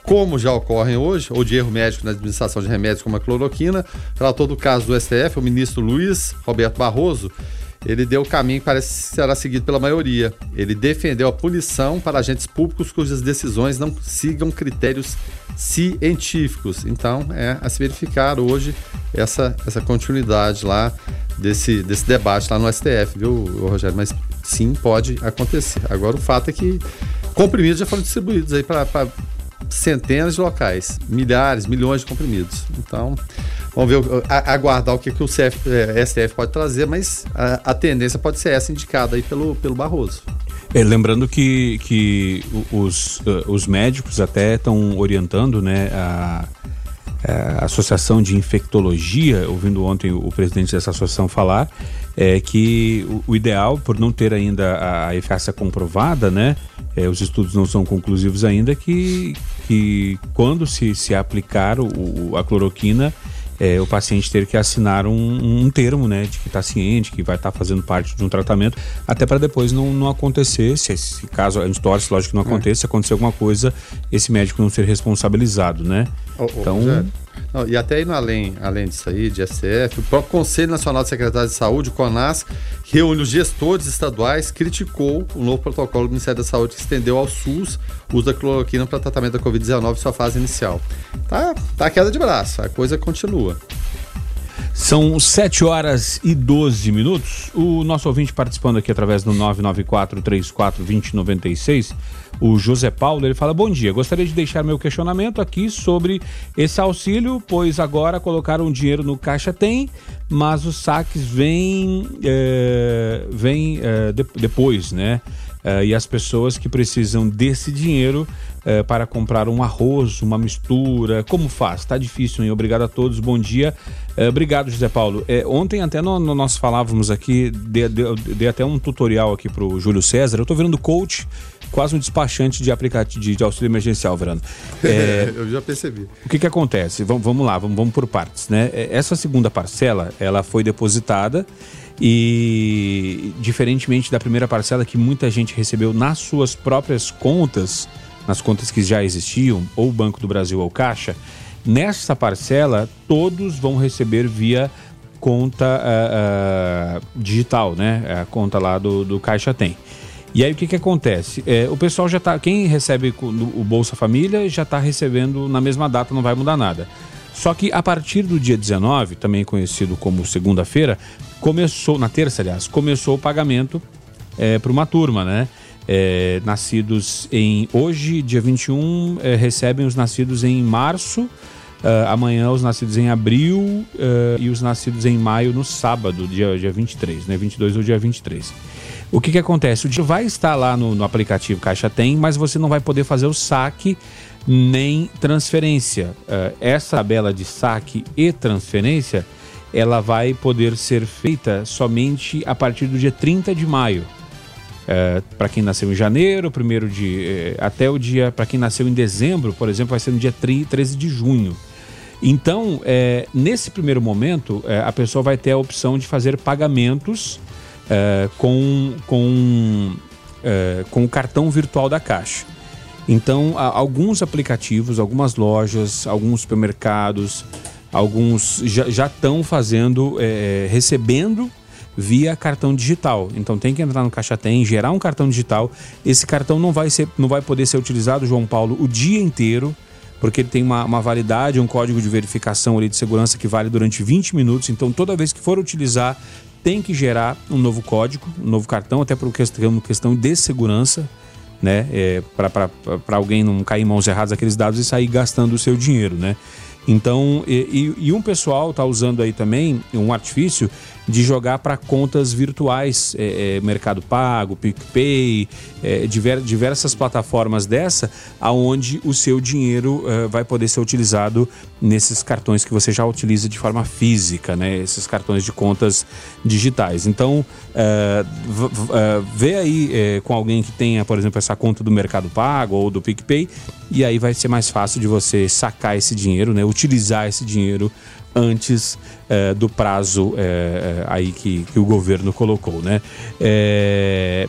como já ocorrem hoje, ou de erro médico na administração de remédios como a cloroquina. Relator do caso do STF, o ministro Luiz Roberto Barroso, ele deu o caminho que parece será seguido pela maioria. Ele defendeu a punição para agentes públicos cujas decisões não sigam critérios científicos. Então, é a se verificar hoje essa, essa continuidade lá desse, desse debate lá no STF, viu, Rogério? Mas sim, pode acontecer. Agora, o fato é que comprimidos já foram distribuídos aí para centenas de locais, milhares, milhões de comprimidos. Então, vamos ver, aguardar o que, que o CF, é, STF pode trazer, mas a, a, tendência pode ser essa indicada aí pelo, pelo Barroso. É, lembrando que, que os, uh, os médicos até estão orientando né, a, a Associação de Infectologia, ouvindo ontem o presidente dessa associação falar, é que o, o ideal, por não ter ainda a eficácia comprovada, né, é, os estudos não são conclusivos ainda, que, que quando se, se aplicar o, a cloroquina, é, o paciente ter que assinar um, um termo, né, de que está ciente, que vai estar tá fazendo parte de um tratamento, até para depois não, não acontecer, se, se caso a gente torce, lógico que não é. aconteça, se acontecer alguma coisa, esse médico não ser responsabilizado, né? Oh, oh, então, não, e até indo além, além disso aí, de STF, o próprio Conselho Nacional de Secretários de Saúde, o CONAS, reúne os gestores estaduais, criticou o novo protocolo do Ministério da Saúde que estendeu ao SUS o uso da cloroquina para tratamento da Covid-19 em sua fase inicial. Tá, tá queda de braço, a coisa continua. São 7 horas e 12 minutos. O nosso ouvinte participando aqui através do 994 34 2096 o José Paulo, ele fala: Bom dia, gostaria de deixar meu questionamento aqui sobre esse auxílio, pois agora colocaram dinheiro no Caixa Tem, mas os saques vêm, é, vêm é, de, depois, né? É, e as pessoas que precisam desse dinheiro é, para comprar um arroz, uma mistura, como faz? Tá difícil, hein? Obrigado a todos, bom dia. É, obrigado, José Paulo. Ontem até no, no, nós falávamos aqui, dei, dei, dei até um tutorial aqui para o Júlio César. Eu estou virando coach quase um despachante de aplicativo de, de auxílio emergencial, Verano. É, eu já percebi. O que que acontece? Vamos, vamos lá, vamos, vamos por partes, né? É, essa segunda parcela, ela foi depositada e diferentemente da primeira parcela que muita gente recebeu nas suas próprias contas, nas contas que já existiam, ou Banco do Brasil ou Caixa, nessa parcela todos vão receber via conta uh, uh, digital, né? A conta lá do, do Caixa tem. E aí o que, que acontece? É, o pessoal já está. Quem recebe o Bolsa Família já está recebendo na mesma data, não vai mudar nada. Só que a partir do dia 19, também conhecido como segunda-feira, começou, na terça, aliás, começou o pagamento é, para uma turma, né? É, nascidos em. Hoje, dia 21, é, recebem os nascidos em março. Uh, amanhã os nascidos em abril uh, e os nascidos em maio no sábado, dia, dia 23, né? 22 ou dia 23. O que, que acontece? O dinheiro vai estar lá no, no aplicativo Caixa Tem, mas você não vai poder fazer o saque nem transferência. Uh, essa tabela de saque e transferência ela vai poder ser feita somente a partir do dia 30 de maio. Uh, para quem nasceu em janeiro, primeiro de uh, até o dia para quem nasceu em dezembro, por exemplo, vai ser no dia 13 de junho. Então, nesse primeiro momento, a pessoa vai ter a opção de fazer pagamentos é, com, com, é, com o cartão virtual da Caixa. Então, alguns aplicativos, algumas lojas, alguns supermercados, alguns já estão fazendo, é, recebendo via cartão digital. Então tem que entrar no Caixa Tem, gerar um cartão digital. Esse cartão não vai, ser, não vai poder ser utilizado, João Paulo, o dia inteiro, porque ele tem uma, uma validade, um código de verificação ali de segurança que vale durante 20 minutos. Então toda vez que for utilizar, tem que gerar um novo código, um novo cartão, até por questão, de segurança, né? É, para alguém não cair em mãos erradas aqueles dados e sair gastando o seu dinheiro, né? Então, e, e, um pessoal está usando aí também um artifício de jogar para contas virtuais, é, é, Mercado Pago, PicPay, é, diver, diversas plataformas dessa, aonde o seu dinheiro é, vai poder ser utilizado nesses cartões que você já utiliza de forma física, né? Esses cartões de contas digitais. Então, é, é, vê aí com alguém que tenha, por exemplo, essa conta do Mercado Pago ou do PicPay, e aí vai ser mais fácil de você sacar esse dinheiro, né? Utilizar esse dinheiro antes é, do prazo é, aí que, que, o governo colocou, né? É,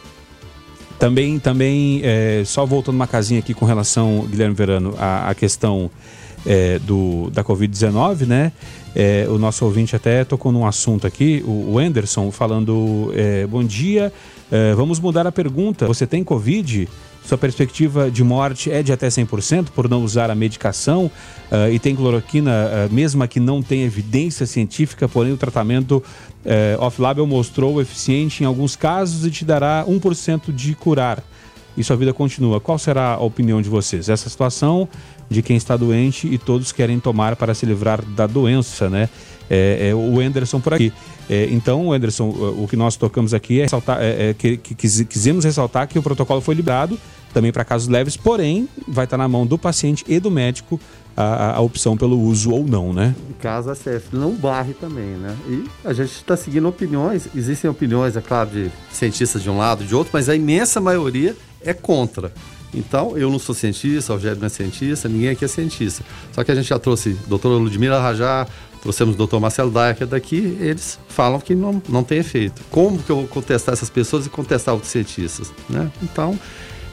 também, também só voltando uma casinha aqui com relação, Guilherme Verano, à, à questão do, da Covid-19, né? o nosso ouvinte até tocou num assunto aqui, o, o Anderson, falando: bom dia, vamos mudar a pergunta. Você tem Covid? Sua perspectiva de morte é de até 100% por não usar a medicação uh, e tem cloroquina, uh, mesmo que não tenha evidência científica, porém o tratamento uh, off-label mostrou eficiente em alguns casos e te dará 1% de curar. e sua vida continua. Qual será a opinião de vocês? Essa situação de quem está doente e todos querem tomar para se livrar da doença, né? É, é o Anderson por aqui. É, então, Anderson, o que nós tocamos aqui é, ressaltar, é, é que, que quisemos ressaltar que o protocolo foi liberado também para casos leves, porém vai estar na mão do paciente e do médico a, a opção pelo uso ou não, né? Caso a CF não barre também, né? E a gente está seguindo opiniões, existem opiniões, é claro, de cientistas de um lado, de outro, mas a imensa maioria é contra. Então, eu não sou cientista, o Rogério não é cientista, ninguém aqui é cientista. Só que a gente já trouxe a doutora Ludmila Rajá, trouxemos o doutor Marcelo Daia, daqui, eles falam que não, não tem efeito. Como que eu vou contestar essas pessoas e contestar outros cientistas? Né? Então,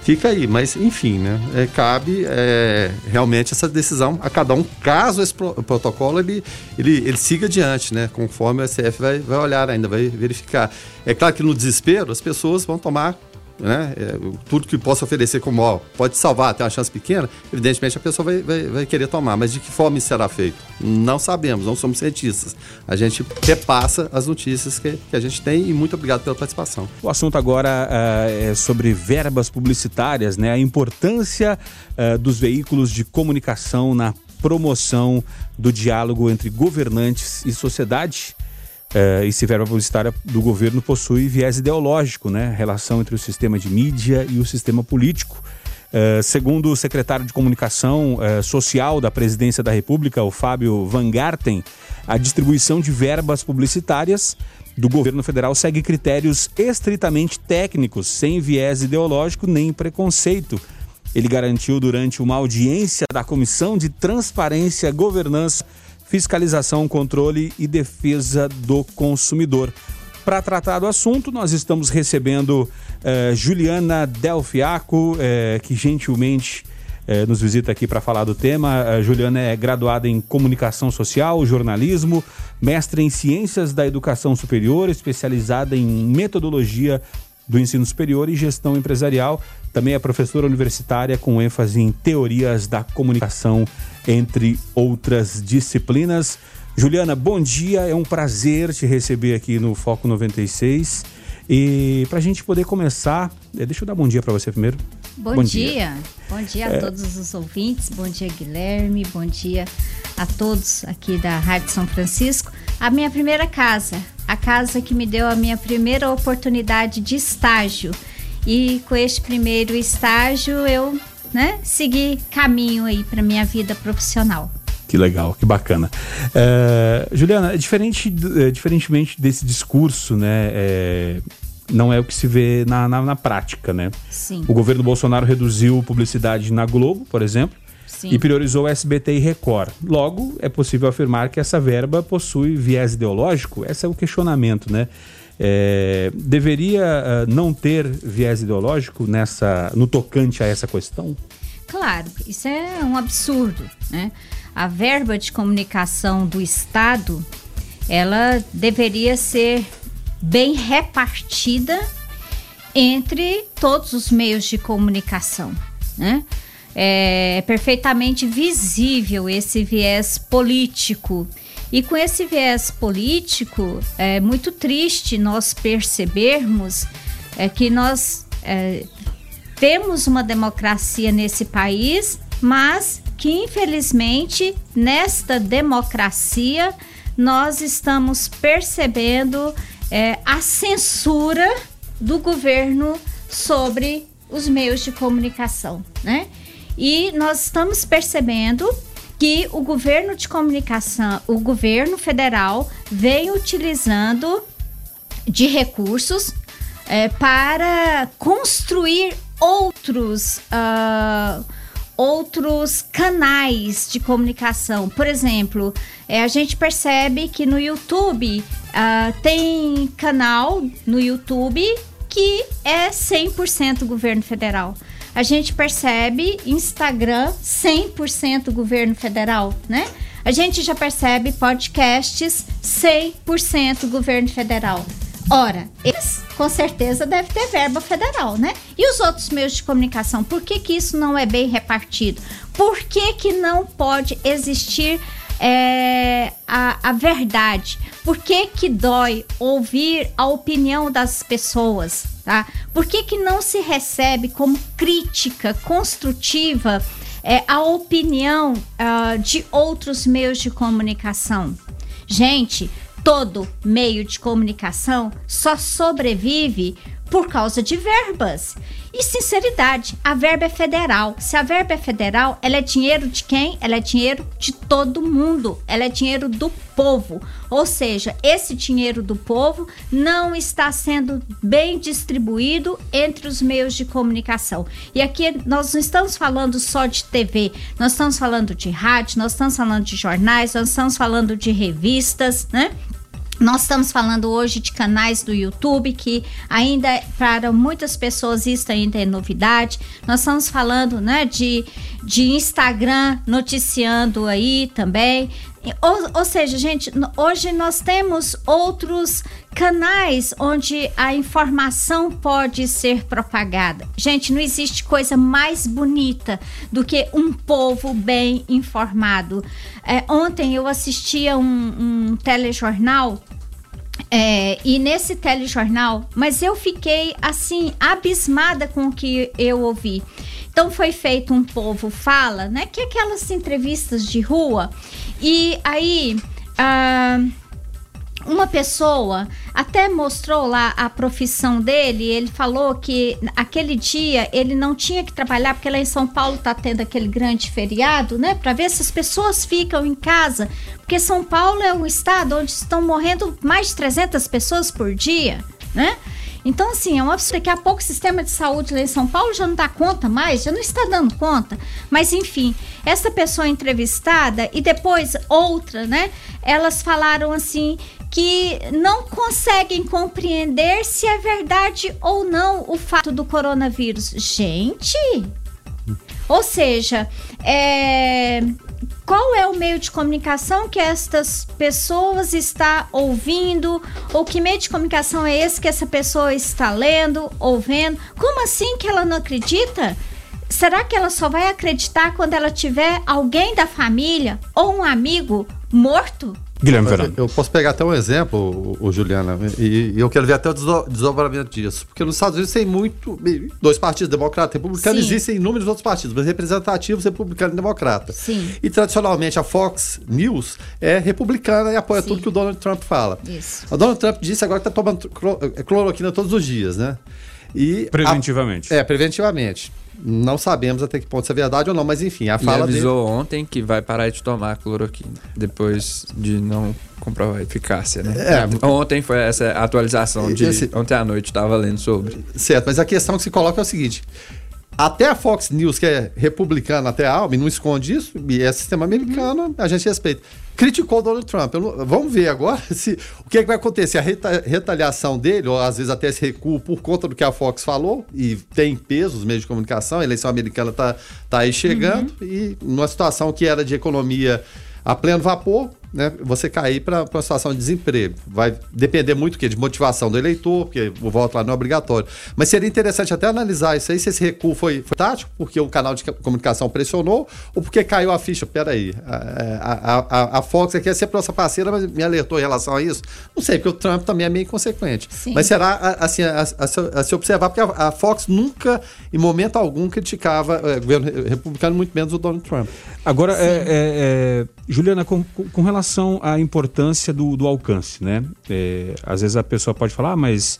fica aí. Mas, enfim, né? É, cabe é, realmente essa decisão a cada um, caso esse pro, protocolo ele, ele, ele siga adiante, né? Conforme o SF vai, vai olhar ainda, vai verificar. É claro que no desespero as pessoas vão tomar né? É, tudo que possa oferecer como ó, pode salvar, tem uma chance pequena, evidentemente a pessoa vai, vai, vai, querer tomar. Mas de que forma isso será feito? Não sabemos, não somos cientistas. A gente repassa as notícias que, que a gente tem e muito obrigado pela participação. O assunto agora uh, é sobre verbas publicitárias, né? A importância uh, dos veículos de comunicação na promoção do diálogo entre governantes e sociedade. Uh, esse verba publicitária do governo possui viés ideológico, né? Relação entre o sistema de mídia e o sistema político. Uh, segundo o secretário de Comunicação uh, Social da Presidência da República, o Fábio Van Garten, a distribuição de verbas publicitárias do governo federal segue critérios estritamente técnicos, sem viés ideológico nem preconceito. Ele garantiu durante uma audiência da Comissão de Transparência, Governança fiscalização, controle e defesa do consumidor. Para tratar do assunto, nós estamos recebendo eh, Juliana Delfiaco, eh, que gentilmente eh, nos visita aqui para falar do tema. A Juliana é graduada em Comunicação Social, Jornalismo, mestre em Ciências da Educação Superior, especializada em Metodologia do Ensino Superior e Gestão Empresarial. Também é professora universitária com ênfase em Teorias da Comunicação entre outras disciplinas. Juliana, bom dia, é um prazer te receber aqui no Foco 96. E para a gente poder começar, eh, deixa eu dar bom dia para você primeiro. Bom, bom dia. dia. Bom dia a é... todos os ouvintes, bom dia Guilherme, bom dia a todos aqui da Rádio São Francisco. A minha primeira casa, a casa que me deu a minha primeira oportunidade de estágio. E com este primeiro estágio eu né, seguir caminho aí para minha vida profissional. Que legal, que bacana. É, Juliana, é diferente, é, diferentemente desse discurso, né? É, não é o que se vê na, na, na, prática, né? Sim. O governo Bolsonaro reduziu publicidade na Globo, por exemplo, Sim. e priorizou SBT e Record. Logo, é possível afirmar que essa verba possui viés ideológico? Esse é o questionamento, né? É, deveria uh, não ter viés ideológico nessa, no tocante a essa questão? Claro, isso é um absurdo. Né? A verba de comunicação do Estado ela deveria ser bem repartida entre todos os meios de comunicação. Né? É perfeitamente visível esse viés político e com esse viés político, é muito triste nós percebermos é, que nós é, temos uma democracia nesse país, mas que infelizmente nesta democracia nós estamos percebendo é, a censura do governo sobre os meios de comunicação, né? E nós estamos percebendo que o governo de comunicação, o governo federal, vem utilizando de recursos é, para construir outros. Uh, outros canais de comunicação. Por exemplo, é, a gente percebe que no YouTube uh, tem canal no YouTube que é 100% governo federal a gente percebe Instagram 100% governo federal, né? A gente já percebe podcasts 100% governo federal. Ora, eles com certeza deve ter verba federal, né? E os outros meios de comunicação, por que, que isso não é bem repartido? Por que, que não pode existir é, a, a verdade. Por que, que dói ouvir a opinião das pessoas? Tá? Por que, que não se recebe como crítica construtiva é, a opinião uh, de outros meios de comunicação? Gente, todo meio de comunicação só sobrevive por causa de verbas. E sinceridade, a verba é federal. Se a verba é federal, ela é dinheiro de quem? Ela é dinheiro de todo mundo. Ela é dinheiro do povo. Ou seja, esse dinheiro do povo não está sendo bem distribuído entre os meios de comunicação. E aqui nós não estamos falando só de TV, nós estamos falando de rádio, nós estamos falando de jornais, nós estamos falando de revistas, né? Nós estamos falando hoje de canais do YouTube que ainda para muitas pessoas isso ainda é novidade. Nós estamos falando, né, de, de Instagram noticiando aí também. Ou, ou seja, gente, hoje nós temos outros canais onde a informação pode ser propagada. Gente, não existe coisa mais bonita do que um povo bem informado. É, ontem eu assistia um, um telejornal é, e nesse telejornal, mas eu fiquei assim abismada com o que eu ouvi. Então foi feito um povo fala, né? Que aquelas entrevistas de rua. E aí ah, uma pessoa até mostrou lá a profissão dele. Ele falou que aquele dia ele não tinha que trabalhar porque lá em São Paulo tá tendo aquele grande feriado, né? Para ver se as pessoas ficam em casa, porque São Paulo é um estado onde estão morrendo mais de 300 pessoas por dia, né? Então, assim, é um absurdo. Daqui a pouco o sistema de saúde lá em São Paulo já não dá conta mais, já não está dando conta. Mas, enfim, essa pessoa entrevistada e depois outra, né? Elas falaram assim que não conseguem compreender se é verdade ou não o fato do coronavírus. Gente! Ou seja, é, qual é o meio de comunicação que estas pessoas está ouvindo? Ou que meio de comunicação é esse que essa pessoa está lendo, ouvindo? Como assim que ela não acredita? Será que ela só vai acreditar quando ela tiver alguém da família ou um amigo morto? Guilherme Verano. Eu posso pegar até um exemplo, o, o Juliana, e, e, eu quero ver até o desdobramento disso. Porque nos Estados Unidos tem muito. Dois partidos, democrata e republicano, Sim. existem inúmeros outros partidos, mas representativos, republicano e democrata. Sim. E tradicionalmente a Fox News é republicana e apoia Sim. tudo que o Donald Trump fala. Isso. O Donald Trump disse agora que está tomando é, cloroquina todos os dias, né? E preventivamente. A, é, preventivamente. Não sabemos até que ponto isso é verdade ou não, mas enfim, a fala Ele avisou dele... ontem que vai parar de tomar cloroquina, depois de não comprovar a eficácia, né? É, ontem foi essa atualização de esse... ontem à noite, estava lendo sobre. Certo, mas a questão que se coloca é o seguinte: até a Fox News, que é republicana até a Alme, não esconde isso, e é sistema americano, a gente respeita. Criticou o Donald Trump. Não, vamos ver agora se o que, é que vai acontecer. A reta, retaliação dele, ou às vezes até esse recuo por conta do que a Fox falou, e tem peso os meios de comunicação, a eleição americana está tá aí chegando, uhum. e numa situação que era de economia a pleno vapor, né, você cair para uma situação de desemprego. Vai depender muito que de motivação do eleitor, porque o voto lá não é obrigatório. Mas seria interessante até analisar isso aí, se esse recuo foi, foi tático, porque o canal de comunicação pressionou, ou porque caiu a ficha. Peraí, a, a, a, a Fox aqui é sempre nossa parceira, mas me alertou em relação a isso. Não sei, porque o Trump também é meio inconsequente. Sim. Mas será assim, a, a, a, se observar, porque a, Fox nunca, em momento algum, criticava o governo republicano, muito menos o Donald Trump. Agora, é, é, é, Juliana, com, com relação relação à importância do, do alcance, né? É, às vezes a pessoa pode falar, ah, mas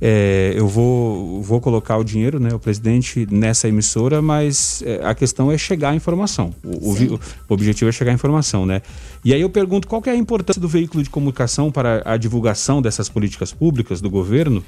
é, eu vou, vou colocar o dinheiro, né, o presidente, nessa emissora, mas é, a questão é chegar à informação. O, o, o, objetivo é chegar à informação, né? E aí eu pergunto qual é a importância do veículo de comunicação para a divulgação dessas políticas públicas do governo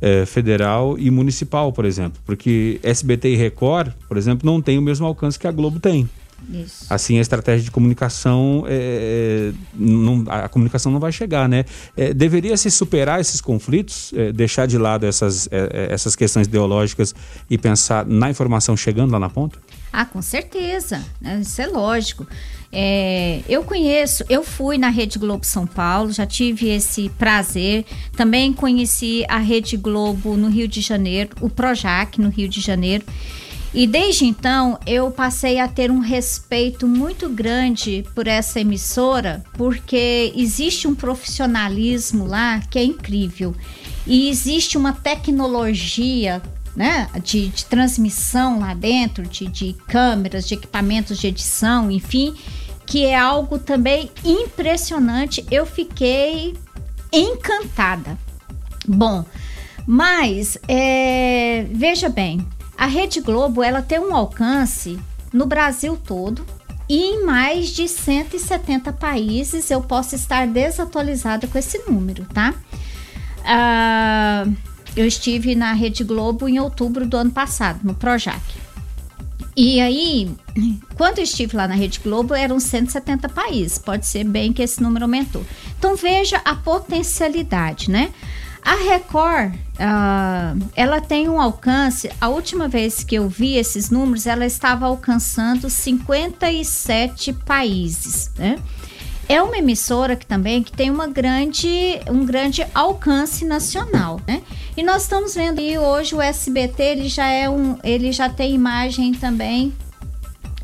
é, federal e municipal, por exemplo. Porque SBT e Record, por exemplo, não tem o mesmo alcance que a Globo tem. Isso. Assim, a estratégia de comunicação, é, é, não, a comunicação não vai chegar, né? É, deveria se superar esses conflitos, é, deixar de lado essas, é, é, essas questões ideológicas e pensar na informação chegando lá na ponta? Ah, com certeza. Né? Isso é lógico. É, eu conheço, eu fui na Rede Globo São Paulo, já tive esse prazer. Também conheci a Rede Globo no Rio de Janeiro, o Projac no Rio de Janeiro. E desde então eu passei a ter um respeito muito grande por essa emissora, porque existe um profissionalismo lá que é incrível. E existe uma tecnologia né, de, de transmissão lá dentro, de, de câmeras, de equipamentos de edição, enfim, que é algo também impressionante. Eu fiquei encantada. Bom, mas é, veja bem, a Rede Globo ela tem um alcance no Brasil todo e em mais de 170 países. Eu posso estar desatualizada com esse número, tá? Ah, eu estive na Rede Globo em outubro do ano passado, no Projac. E aí, quando eu estive lá na Rede Globo, eram 170 países. Pode ser bem que esse número aumentou. Então veja a potencialidade, né? A Record, uh, ela tem um alcance. A última vez que eu vi esses números, ela estava alcançando 57 países, né? É uma emissora que também que tem uma grande, um grande alcance nacional, né? E nós estamos vendo aí hoje o SBT, ele já é um, ele já tem imagem também,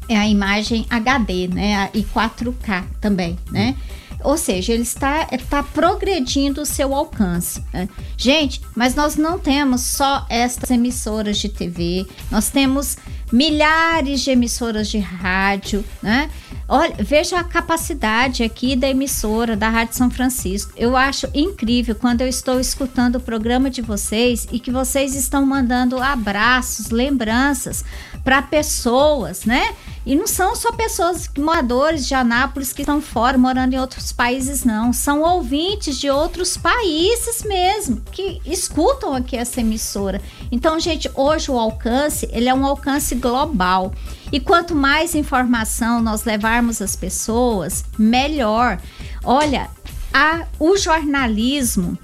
é a imagem HD, né? E 4K também, né? Ou seja, ele está, está progredindo o seu alcance. Né? Gente, mas nós não temos só estas emissoras de TV, nós temos milhares de emissoras de rádio, né? Olha, veja a capacidade aqui da emissora da Rádio São Francisco. Eu acho incrível quando eu estou escutando o programa de vocês e que vocês estão mandando abraços, lembranças para pessoas, né? E não são só pessoas moradores de Anápolis que estão fora, morando em outros países, não. São ouvintes de outros países mesmo, que escutam aqui essa emissora. Então, gente, hoje o alcance, ele é um alcance global. E quanto mais informação nós levarmos às pessoas, melhor. Olha, a, o jornalismo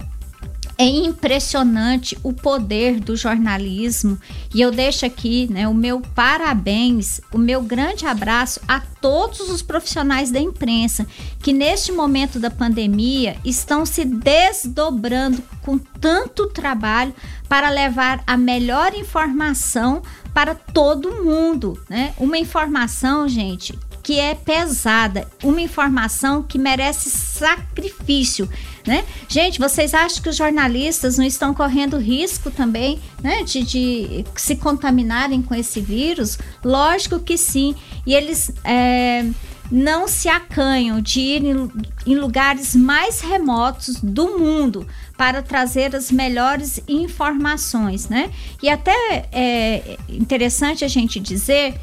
é impressionante o poder do jornalismo e eu deixo aqui né, o meu parabéns, o meu grande abraço a todos os profissionais da imprensa que neste momento da pandemia estão se desdobrando com tanto trabalho para levar a melhor informação para todo mundo, né? Uma informação, gente, que é pesada, uma informação que merece sacrifício, né? Gente, vocês acham que os jornalistas não estão correndo risco também, né, de, de se contaminarem com esse vírus? Lógico que sim. E eles é, não se acanham de ir em, em lugares mais remotos do mundo para trazer as melhores informações, né? E até é interessante a gente dizer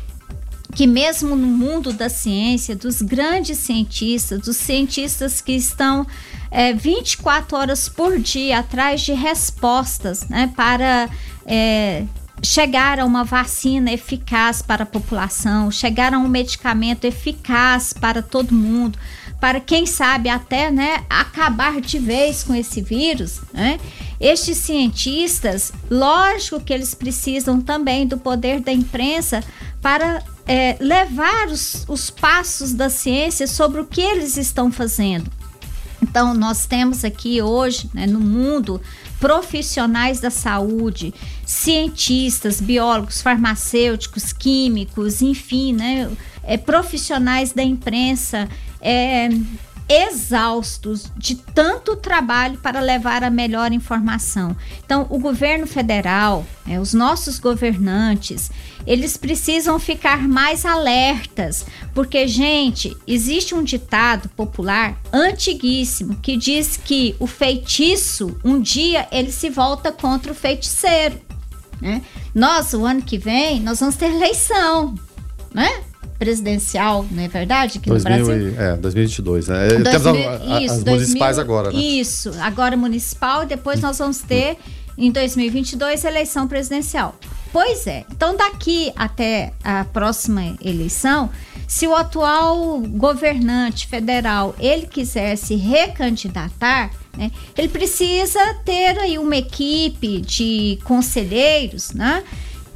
que mesmo no mundo da ciência, dos grandes cientistas, dos cientistas que estão é, 24 horas por dia atrás de respostas né, para é, chegar a uma vacina eficaz para a população, chegar a um medicamento eficaz para todo mundo, para quem sabe até né, acabar de vez com esse vírus. Né? Estes cientistas, lógico que eles precisam também do poder da imprensa para é, levar os, os passos da ciência sobre o que eles estão fazendo. Então, nós temos aqui hoje, né, no mundo, profissionais da saúde, cientistas, biólogos, farmacêuticos, químicos, enfim, né, é, profissionais da imprensa, é, exaustos de tanto trabalho para levar a melhor informação. Então, o governo federal, né, os nossos governantes, eles precisam ficar mais alertas, porque, gente, existe um ditado popular antiguíssimo que diz que o feitiço, um dia, ele se volta contra o feiticeiro. Né? Nós, o ano que vem, nós vamos ter eleição, né? Presidencial, não é verdade? Aqui 2000, no Brasil. É, 2022. Né? 2000, Temos a, isso, as 2000, municipais agora, né? Isso, agora municipal e depois nós vamos ter, em 2022, eleição presidencial. Pois é, então daqui até a próxima eleição, se o atual governante federal ele quiser se recandidatar, né, ele precisa ter aí uma equipe de conselheiros, né?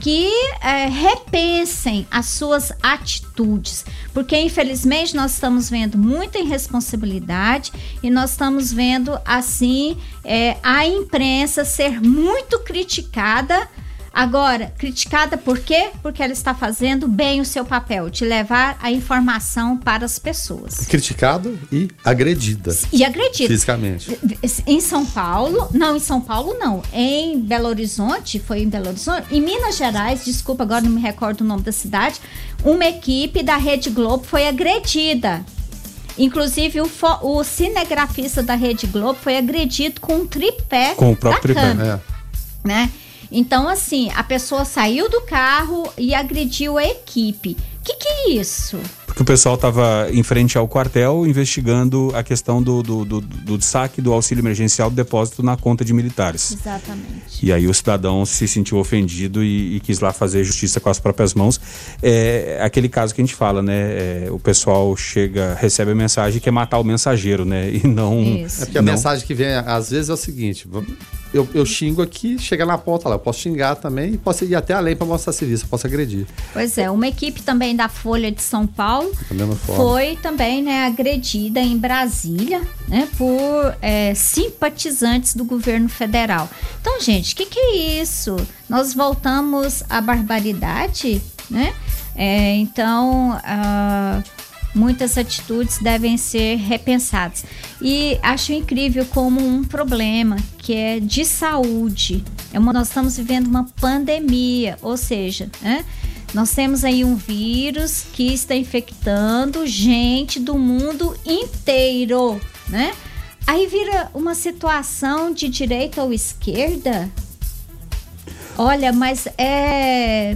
Que é, repensem as suas atitudes, porque infelizmente nós estamos vendo muita irresponsabilidade e nós estamos vendo assim é, a imprensa ser muito criticada Agora, criticada por quê? Porque ela está fazendo bem o seu papel, de levar a informação para as pessoas. Criticado e agredida. E agredida. Fisicamente. Em São Paulo, não, em São Paulo não. Em Belo Horizonte, foi em Belo Horizonte. Em Minas Gerais, desculpa, agora não me recordo o nome da cidade, uma equipe da Rede Globo foi agredida. Inclusive, o, o cinegrafista da Rede Globo foi agredido com um tripé. Com o próprio tripé. É. Né? Então, assim, a pessoa saiu do carro e agrediu a equipe. O que, que é isso? Porque o pessoal estava em frente ao quartel investigando a questão do, do, do, do, saque do auxílio emergencial do depósito na conta de militares. Exatamente. E aí o cidadão se sentiu ofendido e, e quis lá fazer justiça com as próprias mãos. É aquele caso que a gente fala, né? É, o pessoal chega, recebe a mensagem que quer matar o mensageiro, né? E não. Isso. É porque a não... mensagem que vem, às vezes, é o seguinte: eu, eu xingo aqui, chega na ponta lá, eu posso xingar também e posso ir até além para mostrar serviço, eu posso agredir. Pois é, uma equipe também da Folha de São Paulo foi também né, agredida em Brasília né, por é, simpatizantes do governo federal. Então, gente, o que, que é isso? Nós voltamos à barbaridade, né? É, então, uh, muitas atitudes devem ser repensadas. E acho incrível como um problema que é de saúde. É uma, nós estamos vivendo uma pandemia, ou seja, né? Nós temos aí um vírus que está infectando gente do mundo inteiro, né? Aí vira uma situação de direita ou esquerda. Olha, mas é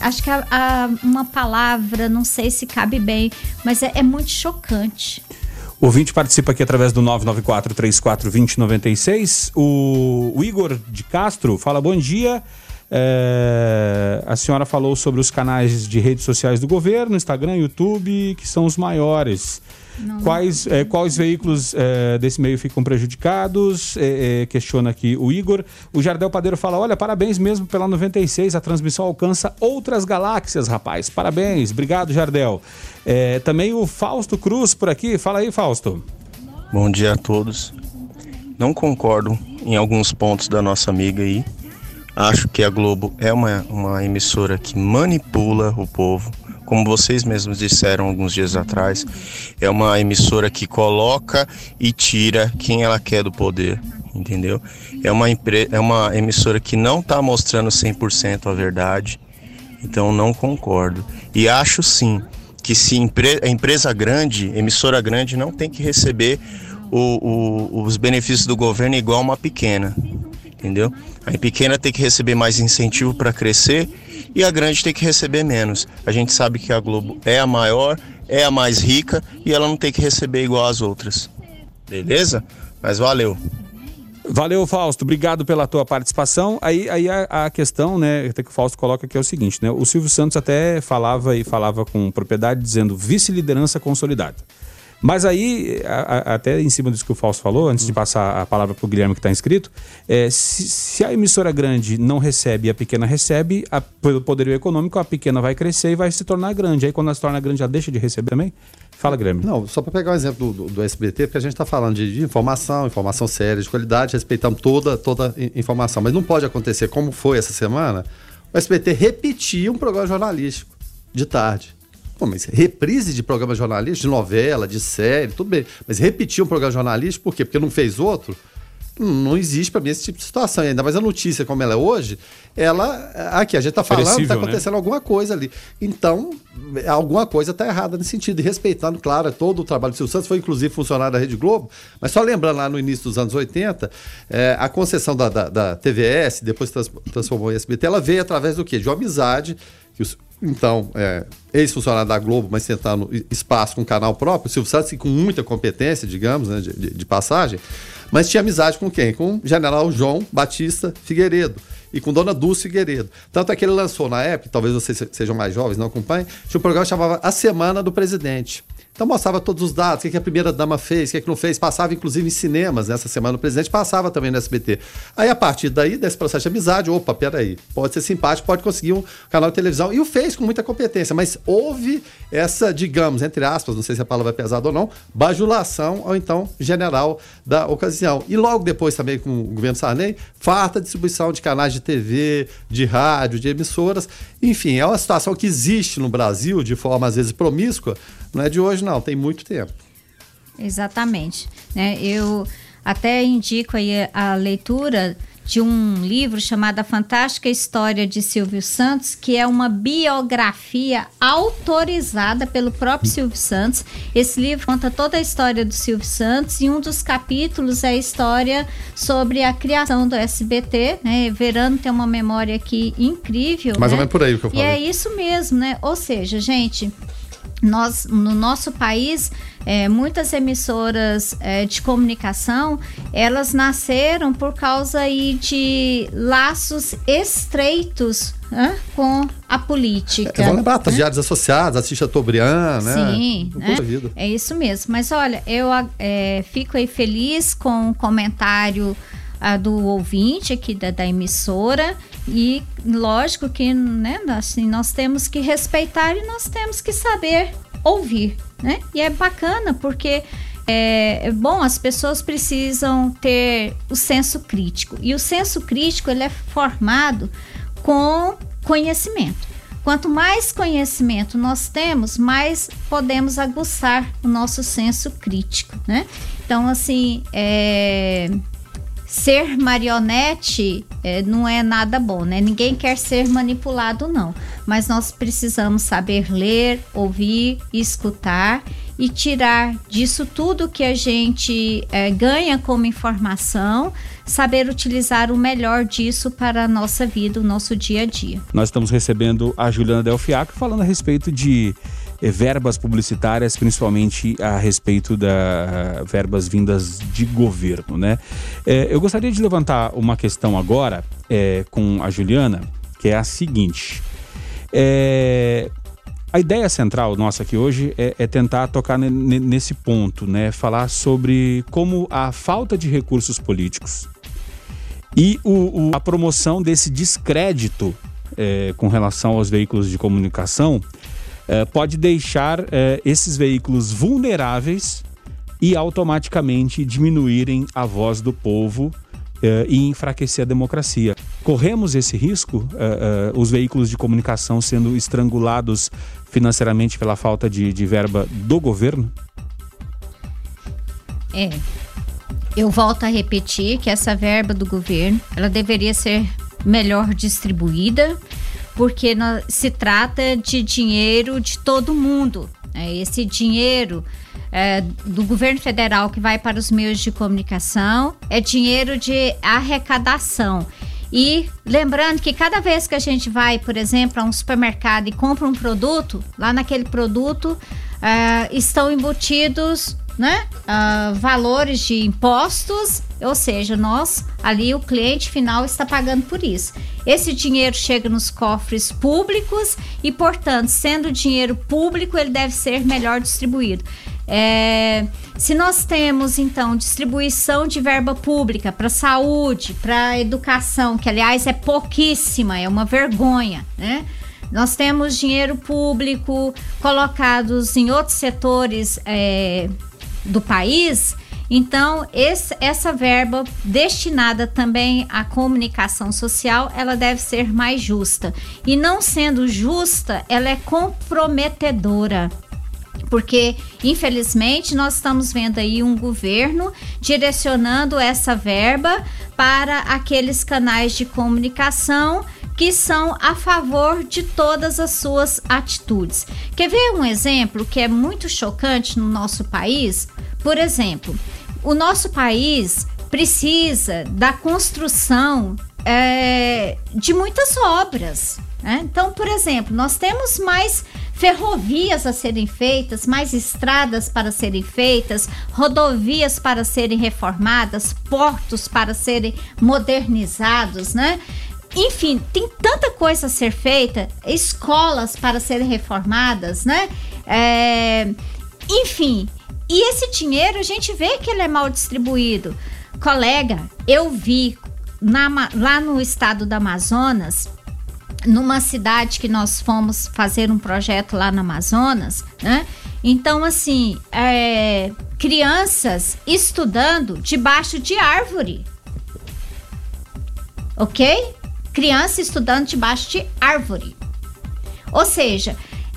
acho que a, a, uma palavra, não sei se cabe bem, mas é, é muito chocante. O ouvinte participa aqui através do 994-34-2096. O, o Igor de Castro fala: bom dia. É, a senhora falou sobre os canais de redes sociais do governo, Instagram, YouTube, que são os maiores. Quais, é, quais veículos é, desse meio ficam prejudicados? É, é, questiona aqui o Igor. O Jardel Padeiro fala: olha, parabéns mesmo pela 96, a transmissão alcança outras galáxias, rapaz. Parabéns, obrigado, Jardel. É, também o Fausto Cruz por aqui. Fala aí, Fausto. Bom dia a todos. Não concordo em alguns pontos da nossa amiga aí. Acho que a Globo é uma, uma emissora que manipula o povo como vocês mesmos disseram alguns dias atrás, é uma emissora que coloca e tira quem ela quer do poder, entendeu? É uma, é uma emissora que não está mostrando 100% a verdade, então não concordo. E acho sim que se empre empresa grande, emissora grande, não tem que receber o, o, os benefícios do governo igual uma pequena, entendeu? A pequena tem que receber mais incentivo para crescer e a grande tem que receber menos. A gente sabe que a Globo é a maior, é a mais rica e ela não tem que receber igual as outras. Beleza? Mas valeu. Valeu, Fausto. Obrigado pela tua participação. Aí, aí a, a, questão, né, que o Fausto coloca aqui é o seguinte, né? O Silvio Santos até falava e falava com propriedade dizendo vice-liderança consolidada. Mas aí, a, a, até em cima disso que o Fausto falou, antes de passar a palavra para o Guilherme que está inscrito, é, se, se, a emissora grande não recebe e a pequena recebe, a, pelo poderio econômico, a pequena vai crescer e vai se tornar grande. Aí quando ela se torna grande, já deixa de receber também? Fala, Guilherme. Não, só para pegar o um exemplo do, do, SBT, porque a gente está falando de, de, informação, informação séria, de qualidade, respeitamos toda, toda informação. Mas não pode acontecer, como foi essa semana, o SBT repetir um programa jornalístico de tarde. Pô, mas reprise de programa jornalístico, de novela, de série, tudo bem. Mas repetir um programa jornalístico, por quê? Porque não fez outro? Não existe para mim esse tipo de situação. ainda mais a notícia como ela é hoje, ela. Aqui, a gente está falando, está né? acontecendo né? alguma coisa ali. Então, alguma coisa está errada nesse sentido. E respeitando, claro, todo o trabalho do Silvio Santos, foi inclusive funcionário da Rede Globo. Mas só lembrando lá no início dos anos 80, é, a concessão da, da, da TVS, depois transformou em SBT, ela veio através do quê? De uma amizade que os então, é, ex-funcionário da Globo, mas tentando espaço com um canal próprio, Silvio Santos com muita competência, digamos, né, de, de, de, passagem, mas tinha amizade com quem? Com o general João Batista Figueiredo e com Dona Dulce Figueiredo. Tanto é que ele lançou na época, talvez vocês sejam mais jovens, não acompanhem, tinha um programa que chamava A Semana do Presidente. Então mostrava todos os dados, o que, a primeira dama fez, o que, que não fez, passava inclusive em cinemas nessa semana o presidente, passava também no SBT. Aí a partir daí, desse processo de amizade, opa, peraí, pode ser simpático, pode conseguir um canal de televisão, e o fez com muita competência, mas houve essa, digamos, entre aspas, não sei se a palavra é pesada ou não, bajulação ou então general da ocasião. E logo depois também com o governo Sarney, farta distribuição de canais de TV, de rádio, de emissoras. Enfim, é uma situação que existe no Brasil de forma às vezes promíscua. Não é de hoje, não, tem muito tempo. Exatamente. Né? Eu até indico aí a leitura de um livro chamado A Fantástica História de Silvio Santos, que é uma biografia autorizada pelo próprio Silvio Santos. Esse livro conta toda a história do Silvio Santos e um dos capítulos é a história sobre a criação do SBT, né? Verano tem uma memória aqui incrível. Mais né? ou menos por aí que eu falei. E é isso mesmo, né? Ou seja, gente, nós, no nosso país, é, muitas emissoras é, de comunicação, elas nasceram por causa aí de laços estreitos né, com a política. É, vamos lembrar, né? diários associados, assiste a Tobrian, né? Sim, né? é isso mesmo. Mas olha, eu é, fico aí feliz com o comentário a do ouvinte aqui da, da emissora e lógico que né, assim, nós temos que respeitar e nós temos que saber ouvir, né? E é bacana porque é, é bom, as pessoas precisam ter o senso crítico. E o senso crítico ele é formado com conhecimento. Quanto mais conhecimento nós temos, mais podemos aguçar o nosso senso crítico, né? Então, assim, é, ser marionete é, não é nada bom, né? Ninguém quer ser manipulado, não. Mas nós precisamos saber ler, ouvir, escutar e tirar disso tudo que a gente é, ganha como informação, saber utilizar o melhor disso para a nossa vida, o nosso dia a dia. Nós estamos recebendo a Juliana Delfiaco falando a respeito de verbas publicitárias, principalmente a respeito da verbas vindas de governo, né? É, eu gostaria de levantar uma questão agora é, com a Juliana, que é a seguinte. É, a ideia central nossa aqui hoje é, é tentar tocar nesse ponto, né? Falar sobre como a falta de recursos políticos e o, o, a promoção desse descrédito é, com relação aos veículos de comunicação é, pode deixar é, esses veículos vulneráveis e automaticamente diminuírem a voz do povo uh, e enfraquecer a democracia. Corremos esse risco, os veículos de comunicação sendo estrangulados financeiramente pela falta de, de verba do governo? É. Eu volto a repetir que essa verba do governo, ela deveria ser melhor distribuída, porque se trata de dinheiro de todo mundo. Né? Esse dinheiro é, do governo federal que vai para os meios de comunicação é dinheiro de arrecadação. E lembrando que cada vez que a gente vai, por exemplo, a um supermercado e compra um produto, lá naquele produto é, estão embutidos né, uh, valores de impostos, ou seja, nós ali o cliente final está pagando por isso. Esse dinheiro chega nos cofres públicos e, portanto, sendo dinheiro público, ele deve ser melhor distribuído. É, se nós temos, então, distribuição de verba pública para saúde, para educação, que aliás é pouquíssima, é uma vergonha, né? Nós temos dinheiro público colocados em outros setores é, do país. Então, esse, essa verba destinada também à comunicação social, ela deve ser mais justa. E não sendo justa, ela é comprometedora porque infelizmente nós estamos vendo aí um governo direcionando essa verba para aqueles canais de comunicação que são a favor de todas as suas atitudes. Quer ver um exemplo que é muito chocante no nosso país? Por exemplo, o nosso país precisa da construção é, de muitas obras. Né? Então, por exemplo, nós temos mais ferrovias a serem feitas, mais estradas para serem feitas, rodovias para serem reformadas, portos para serem modernizados, né? Enfim, tem tanta coisa a ser feita, escolas para serem reformadas, né? É, enfim, e esse dinheiro a gente vê que ele é mal distribuído. Colega, eu vi na, lá no estado do Amazonas numa cidade que nós fomos fazer um projeto lá no Amazonas, né? Então, assim, é, crianças estudando debaixo de árvore. Ok? Criança estudando debaixo de árvore. Ou seja,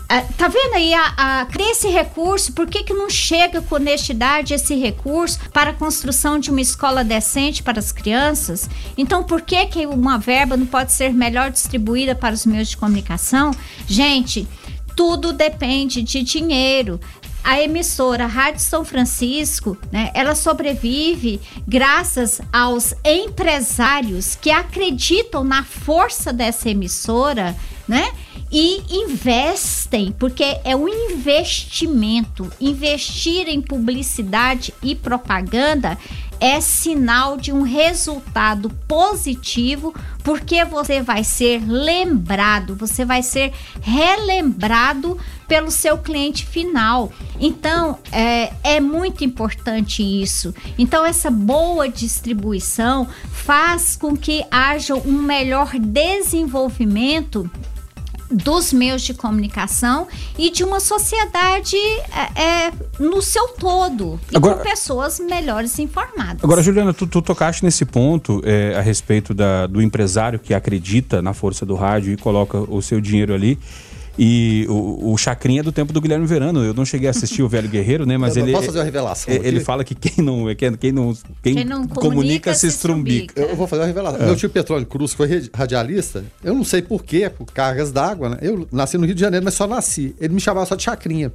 ah, tá vendo aí a, a esse recurso? Por que, que não chega com honestidade esse recurso para a construção de uma escola decente para as crianças? Então, por que, que uma verba não pode ser melhor distribuída para os meios de comunicação? Gente, tudo depende de dinheiro a emissora Rádio São Francisco, né, ela sobrevive graças aos empresários que acreditam na força dessa emissora, né? e investem, porque é um investimento. Investir em publicidade e propaganda é sinal de um resultado positivo, porque você vai ser lembrado, você vai ser relembrado pelo seu cliente final. Então, é, é muito importante isso. Então, essa boa distribuição faz com que haja um melhor desenvolvimento dos meios de comunicação e de uma sociedade é, é no seu todo e agora, com pessoas melhores informadas. Agora, Juliana, tu, tu tocaste nesse ponto é, a respeito da, do empresário que acredita na força do rádio e coloca o seu dinheiro ali. E o, o Chacrinha é do tempo do Guilherme Verano. Eu não cheguei a assistir o Velho Guerreiro, né? Mas eu ele. Posso fazer uma revelação? Ele aqui? fala que quem não, quem, quem não, quem, quem não comunica, comunica, se estrumbica. Eu, vou fazer uma revelação. É. Meu tio Petróleo Cruz, foi radialista, eu não sei porquê, por cargas d'água, né? Eu nasci no Rio de Janeiro, mas só nasci. Ele me chamava só de Chacrinha.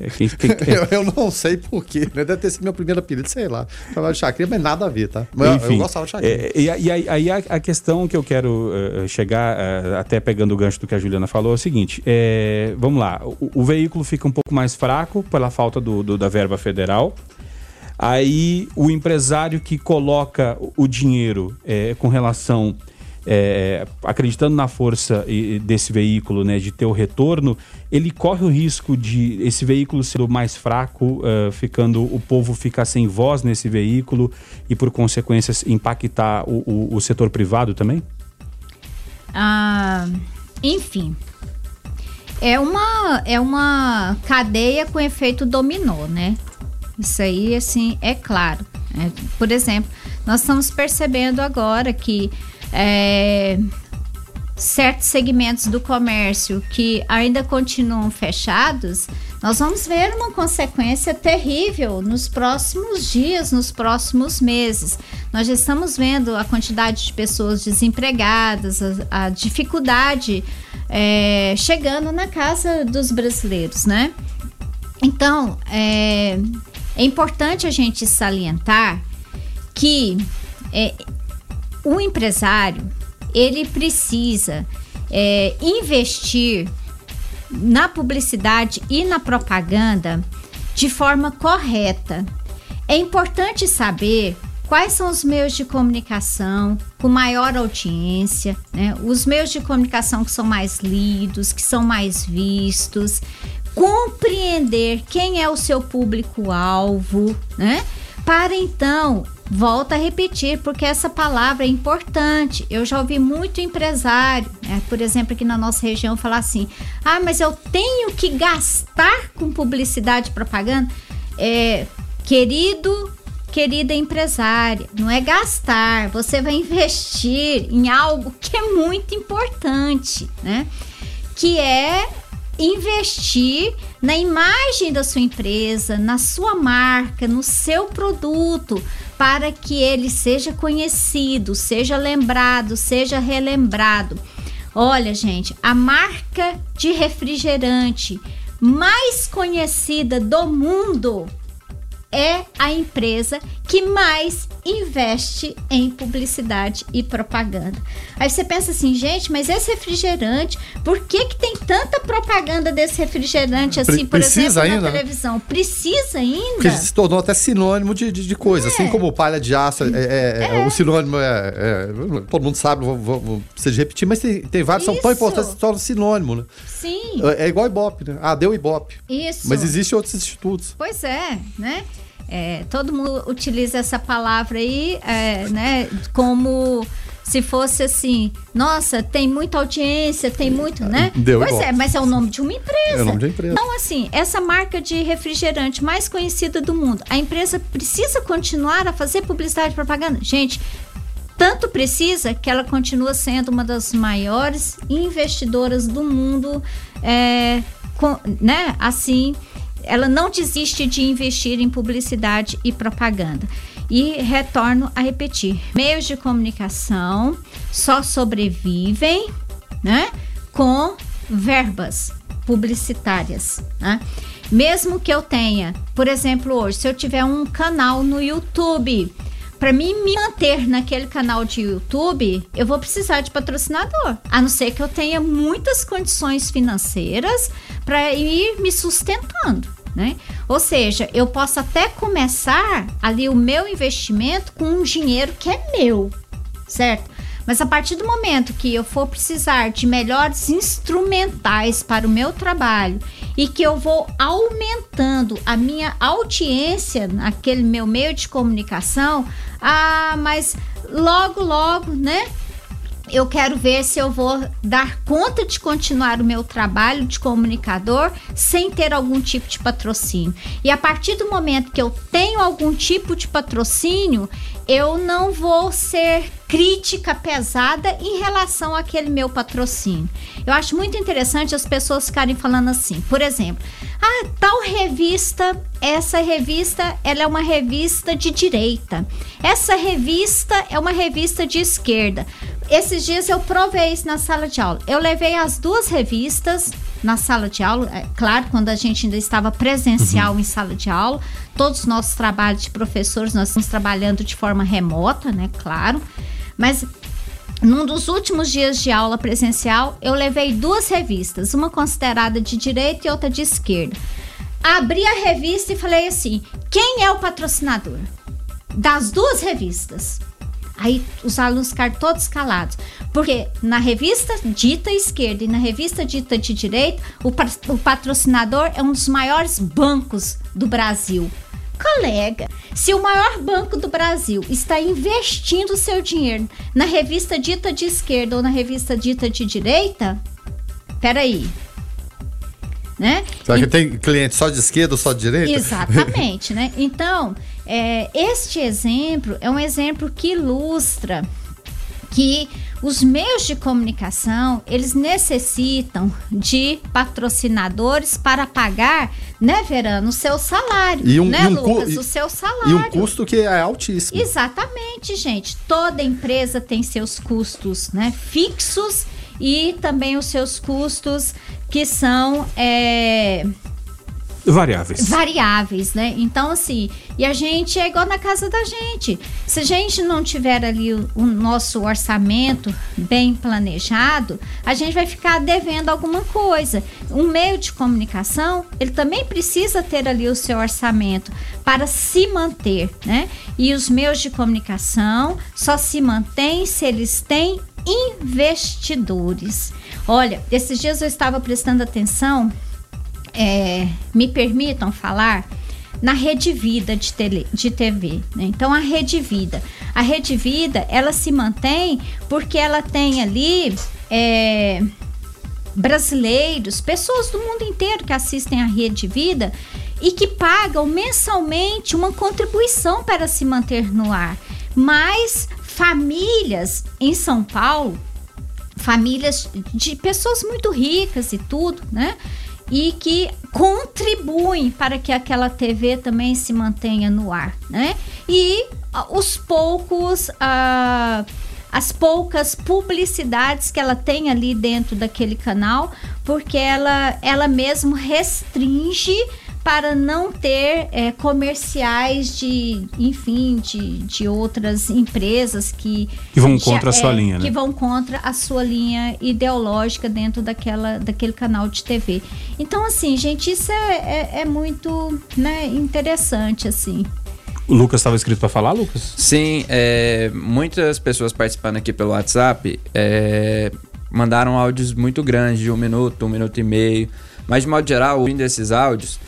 É, quem, quem, quem... eu, eu, não sei porquê, né? Deve ter sido meu primeiro apelido, sei lá. Chamava de chacrinha, mas nada a ver, tá? Mas Enfim, eu, eu gostava de chacrinha. É, e aí, aí a, a, questão que eu quero uh, chegar, uh, até pegando o gancho do que a Juliana falou, é o seguinte: é, vamos lá, o, o, veículo fica um pouco mais fraco pela falta do, do, da verba federal. Aí o empresário que coloca o dinheiro é, com relação é, acreditando na força desse veículo, né, de ter o retorno, ele corre o risco de esse veículo ser mais fraco, uh, ficando o povo ficar sem voz nesse veículo e por consequências impactar o, o, o setor privado também? Ah, enfim, é uma é uma cadeia com efeito dominó, né? Isso aí, assim, é claro. Né? Por exemplo, nós estamos percebendo agora que é, certos segmentos do comércio que ainda continuam fechados, nós vamos ver uma consequência terrível nos próximos dias, nos próximos meses. Nós já estamos vendo a quantidade de pessoas desempregadas, a, a dificuldade é, chegando na casa dos brasileiros, né? Então, é, é importante a gente salientar que é, o empresário ele precisa é, investir na publicidade e na propaganda de forma correta. É importante saber quais são os meios de comunicação com maior audiência, né? os meios de comunicação que são mais lidos, que são mais vistos, compreender quem é o seu público-alvo, né? Para então Volto a repetir, porque essa palavra é importante. Eu já ouvi muito empresário, né, por exemplo, aqui na nossa região, falar assim: ah, mas eu tenho que gastar com publicidade e propaganda. É, querido, querida empresária, não é gastar, você vai investir em algo que é muito importante, né? Que é investir na imagem da sua empresa, na sua marca, no seu produto, para que ele seja conhecido, seja lembrado, seja relembrado. Olha, gente, a marca de refrigerante mais conhecida do mundo é a empresa que mais investe em publicidade e propaganda. Aí você pensa assim, gente, mas esse refrigerante, por que que tem tanta propaganda desse refrigerante assim, por Precisa exemplo, ainda, na né? televisão? Né? Precisa ainda? Porque se tornou até sinônimo de, de, de coisa, assim é. assim como palha de aço, é, é, é. o sinônimo é, é, todo mundo sabe, vou, vou, vou precisar repetir, mas tem, tem vários que são tão importantes que se tornam sinônimo, né? Sim. É, igual Ibope, né? Ah, deu Ibope. Isso. Mas existem outros institutos. Pois é, né? É, todo mundo utiliza essa palavra aí, é, né, como se fosse assim, nossa, tem muita audiência, tem muito, né? Deu pois igual. é, mas é o nome de uma empresa. É o nome de uma empresa. Então, assim, essa marca de refrigerante mais conhecida do mundo, a empresa precisa continuar a fazer publicidade e propaganda? Gente, Tanto precisa que ela continua sendo uma das maiores investidoras do mundo, é, com, né? Assim, ela não desiste de investir em publicidade e propaganda. E retorno a repetir: meios de comunicação só sobrevivem, né? Com verbas publicitárias, né? Mesmo que eu tenha, por exemplo, hoje, se eu tiver um canal no YouTube, para mim me manter naquele canal de YouTube, eu vou precisar de patrocinador. A não ser que eu tenha muitas condições financeiras para ir me sustentando. Né? Ou seja, eu posso até começar ali o meu investimento com um dinheiro que é meu, certo? Mas a partir do momento que eu for precisar de melhores instrumentais para o meu trabalho e que eu vou aumentando a minha audiência naquele meu meio de comunicação, ah, mas logo, logo, né? Eu quero ver se eu vou dar conta de continuar o meu trabalho de comunicador sem ter algum tipo de patrocínio. E a partir do momento que eu tenho algum tipo de patrocínio, eu não vou ser crítica pesada em relação àquele meu patrocínio. Eu acho muito interessante as pessoas ficarem falando assim, por exemplo, ah, tal revista, essa revista, ela é uma revista de direita. Essa revista é uma revista de esquerda. Esses dias eu provei isso na sala de aula. Eu levei as duas revistas na sala de aula, é, claro, quando a gente ainda estava presencial uhum. em sala de aula. Todos os nossos trabalhos de professores nós estamos trabalhando de forma remota, né? Claro. Mas num dos últimos dias de aula presencial, eu levei duas revistas, uma considerada de direita e outra de esquerda. Abri a revista e falei assim: quem é o patrocinador? Das duas revistas. Aí os alunos ficaram todos calados. Porque na revista dita esquerda e na revista dita de direita, o, o patrocinador é um dos maiores bancos do Brasil. Colega, se o maior banco do Brasil está investindo seu dinheiro na revista dita de esquerda ou na revista dita de direita, peraí, né? Será e... que tem cliente só de esquerda ou só de direita? Exatamente, né? Então, é, este exemplo é um exemplo que ilustra que os meios de comunicação eles necessitam de patrocinadores para pagar, né, Verano, o seu salário, e um, né, e um Lucas, o seu salário. E um custo que é altíssimo. Exatamente, gente. Toda empresa tem seus custos, né, fixos e também os seus custos que são é, Variáveis. Variáveis, né? Então, assim, e a gente é igual na casa da gente. Se a gente não tiver ali o, o, nosso orçamento bem planejado, a gente vai ficar devendo alguma coisa. Um meio de comunicação, ele também precisa ter ali o seu orçamento para se manter, né? E os meios de comunicação só se mantêm se eles têm investidores. Olha, esses dias eu estava prestando atenção é, me permitam falar na Rede Vida de, tele, de TV. Né? Então, a Rede Vida. A Rede Vida, ela se mantém porque ela tem ali é, brasileiros, pessoas do mundo inteiro que assistem a Rede Vida e que pagam mensalmente uma contribuição para se manter no ar. Mas famílias em São Paulo, famílias de pessoas muito ricas e tudo, né? E que contribuem para que aquela TV também se mantenha no ar, né? E ah, os poucos uh, as poucas publicidades que ela tem ali dentro daquele canal, porque ela ela mesmo restringe para não ter é, comerciais de, enfim, de, de outras empresas que... Que vão contra a sua é, linha, né? Que vão contra a sua linha ideológica dentro daquela, daquele canal de TV. Então, assim, gente, isso é, é, é muito né, interessante, assim. O Lucas estava escrito para falar, Lucas? Sim, é, muitas pessoas participando aqui pelo WhatsApp é, mandaram áudios muito grandes, de um minuto, um minuto e meio. Mas, de modo geral, ouvindo esses áudios,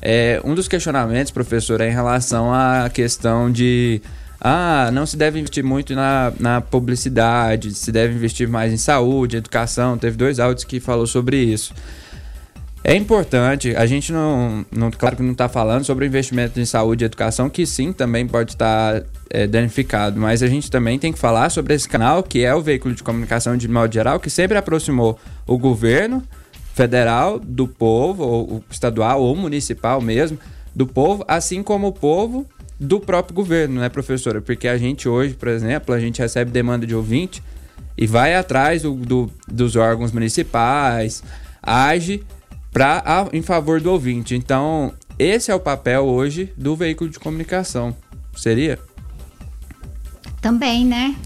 é, um dos questionamentos, professor, é em relação à questão de ah, não se deve investir muito na, na publicidade, se deve investir mais em saúde, educação. Teve dois áudios que falou sobre isso. É importante, a gente não, não claro que não está falando sobre investimento em saúde e educação, que sim, também pode estar é, danificado, mas a gente também tem que falar sobre esse canal, que é o veículo de comunicação de modo geral, que sempre aproximou o governo federal do povo, ou estadual ou municipal mesmo, do povo, assim como o povo do próprio governo, né, professora? Porque a gente hoje, por exemplo, a gente recebe demanda de ouvinte e vai atrás do, do dos órgãos municipais, age pra, a, em favor do ouvinte. Então, esse é o papel hoje do veículo de comunicação. Seria? Também, né?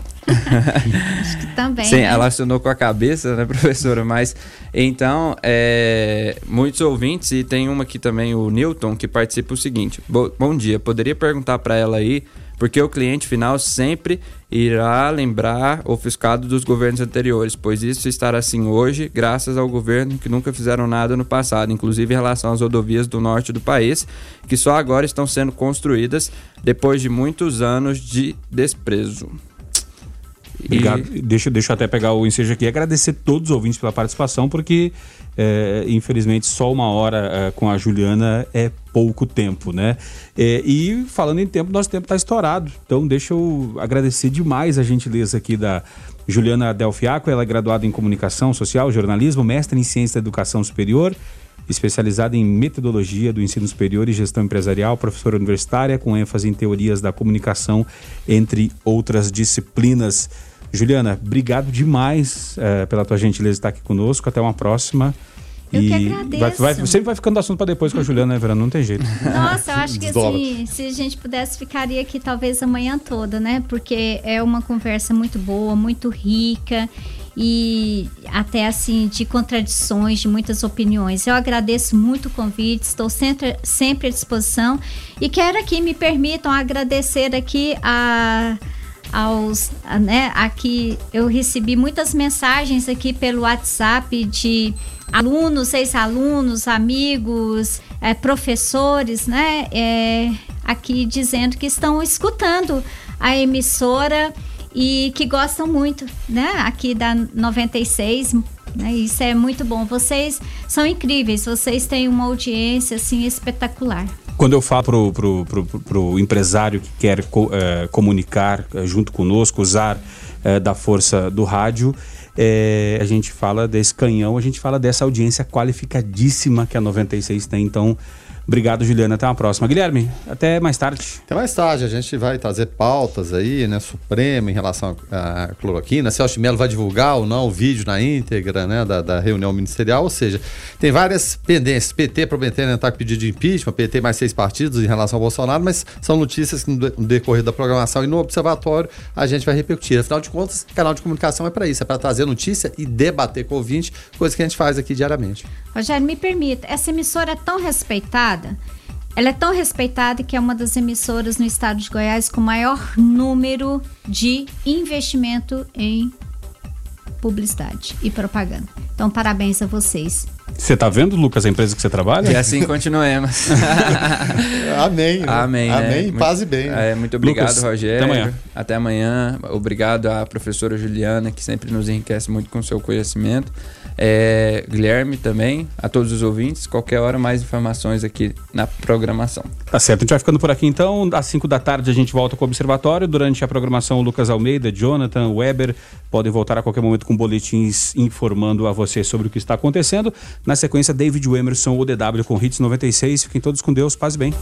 Acho que também. Sim, né? ela assinou com a cabeça, né, professora? Mas então, é, muitos ouvintes, e tem uma aqui também, o Newton, que participa o seguinte: Bo Bom dia, poderia perguntar para ela aí, porque o cliente final sempre irá lembrar ofuscado dos governos anteriores, pois isso estará assim hoje, graças ao governo que nunca fizeram nada no passado, inclusive em relação às rodovias do norte do país, que só agora estão sendo construídas depois de muitos anos de desprezo. Obrigado. E... Deixa, deixa eu até pegar o ensejo aqui e agradecer todos os ouvintes pela participação, porque é, infelizmente só uma hora é, com a Juliana é pouco tempo, né? É, e falando em tempo, nosso tempo está estourado. Então deixa eu agradecer demais a gentileza aqui da Juliana Delfiaco. Ela é graduada em Comunicação Social, Jornalismo, mestre em Ciência da Educação Superior, especializada em Metodologia do Ensino Superior e Gestão Empresarial, professora universitária com ênfase em Teorias da Comunicação, entre outras disciplinas. Juliana, obrigado demais é, pela tua gentileza de estar aqui conosco. Até uma próxima. Eu e que agradeço. Vai, vai, sempre vai ficando assunto para depois com a Juliana, né, Verano? Não tem jeito. Nossa, eu acho que assim, se a gente pudesse, ficaria aqui talvez amanhã toda, né? Porque é uma conversa muito boa, muito rica e até assim de contradições, de muitas opiniões. Eu agradeço muito o convite, estou sempre, sempre à disposição e quero aqui me permitam agradecer aqui a aos, né, aqui eu recebi muitas mensagens aqui pelo WhatsApp de alunos, ex-alunos, amigos, é, professores, né, é, aqui dizendo que estão escutando a emissora e que gostam muito, né, aqui da 96, né, isso é muito bom. Vocês são incríveis, vocês têm uma audiência assim espetacular. Quando eu falo pro, pro, pro, pro empresário que quer co, é, comunicar é, junto conosco, usar é, da força do rádio, a gente fala desse canhão, a gente fala dessa audiência qualificadíssima que a 96 tem. Então, Obrigado, Juliana. Até uma próxima. Guilherme, até mais tarde. Até mais tarde. A gente vai trazer pautas aí, né? Suprema em relação à cloroquina. Celso Melo vai divulgar ou não o vídeo na íntegra, né? Da, da reunião ministerial. Ou seja, tem várias pendências. PT prometendo entrar com pedido de impeachment, PT mais seis partidos em relação ao Bolsonaro, mas são notícias que no decorrer da programação e no observatório a gente vai repercutir. Afinal de contas, canal de comunicação é para isso, é para trazer notícia e debater com o ouvinte, coisa que a gente faz aqui diariamente. Rogério, me permita, essa emissora é tão respeitada, ela é tão respeitada que é uma das emissoras no estado de Goiás com maior número de investimento em publicidade e propaganda. Então, parabéns a vocês. Você está vendo, Lucas, a empresa que você trabalha? E assim continuemos. Amém. Né? Amém. Né? Amém. Muito, Paz e bem. Né? É, muito obrigado, Lucas, Rogério. Até amanhã. Até amanhã. Obrigado à professora Juliana, que sempre nos enriquece muito com seu conhecimento. É, Guilherme também, a todos os ouvintes, qualquer hora mais informações aqui na programação. Tá certo, a gente vai ficando por aqui então. Às 5 da tarde a gente volta com o Observatório. Durante a programação, o Lucas Almeida, Jonathan, Weber podem voltar a qualquer momento com boletins informando a você sobre o que está acontecendo. Na sequência, David Emerson, o DW com Hits 96. Fiquem todos com Deus, paz e bem.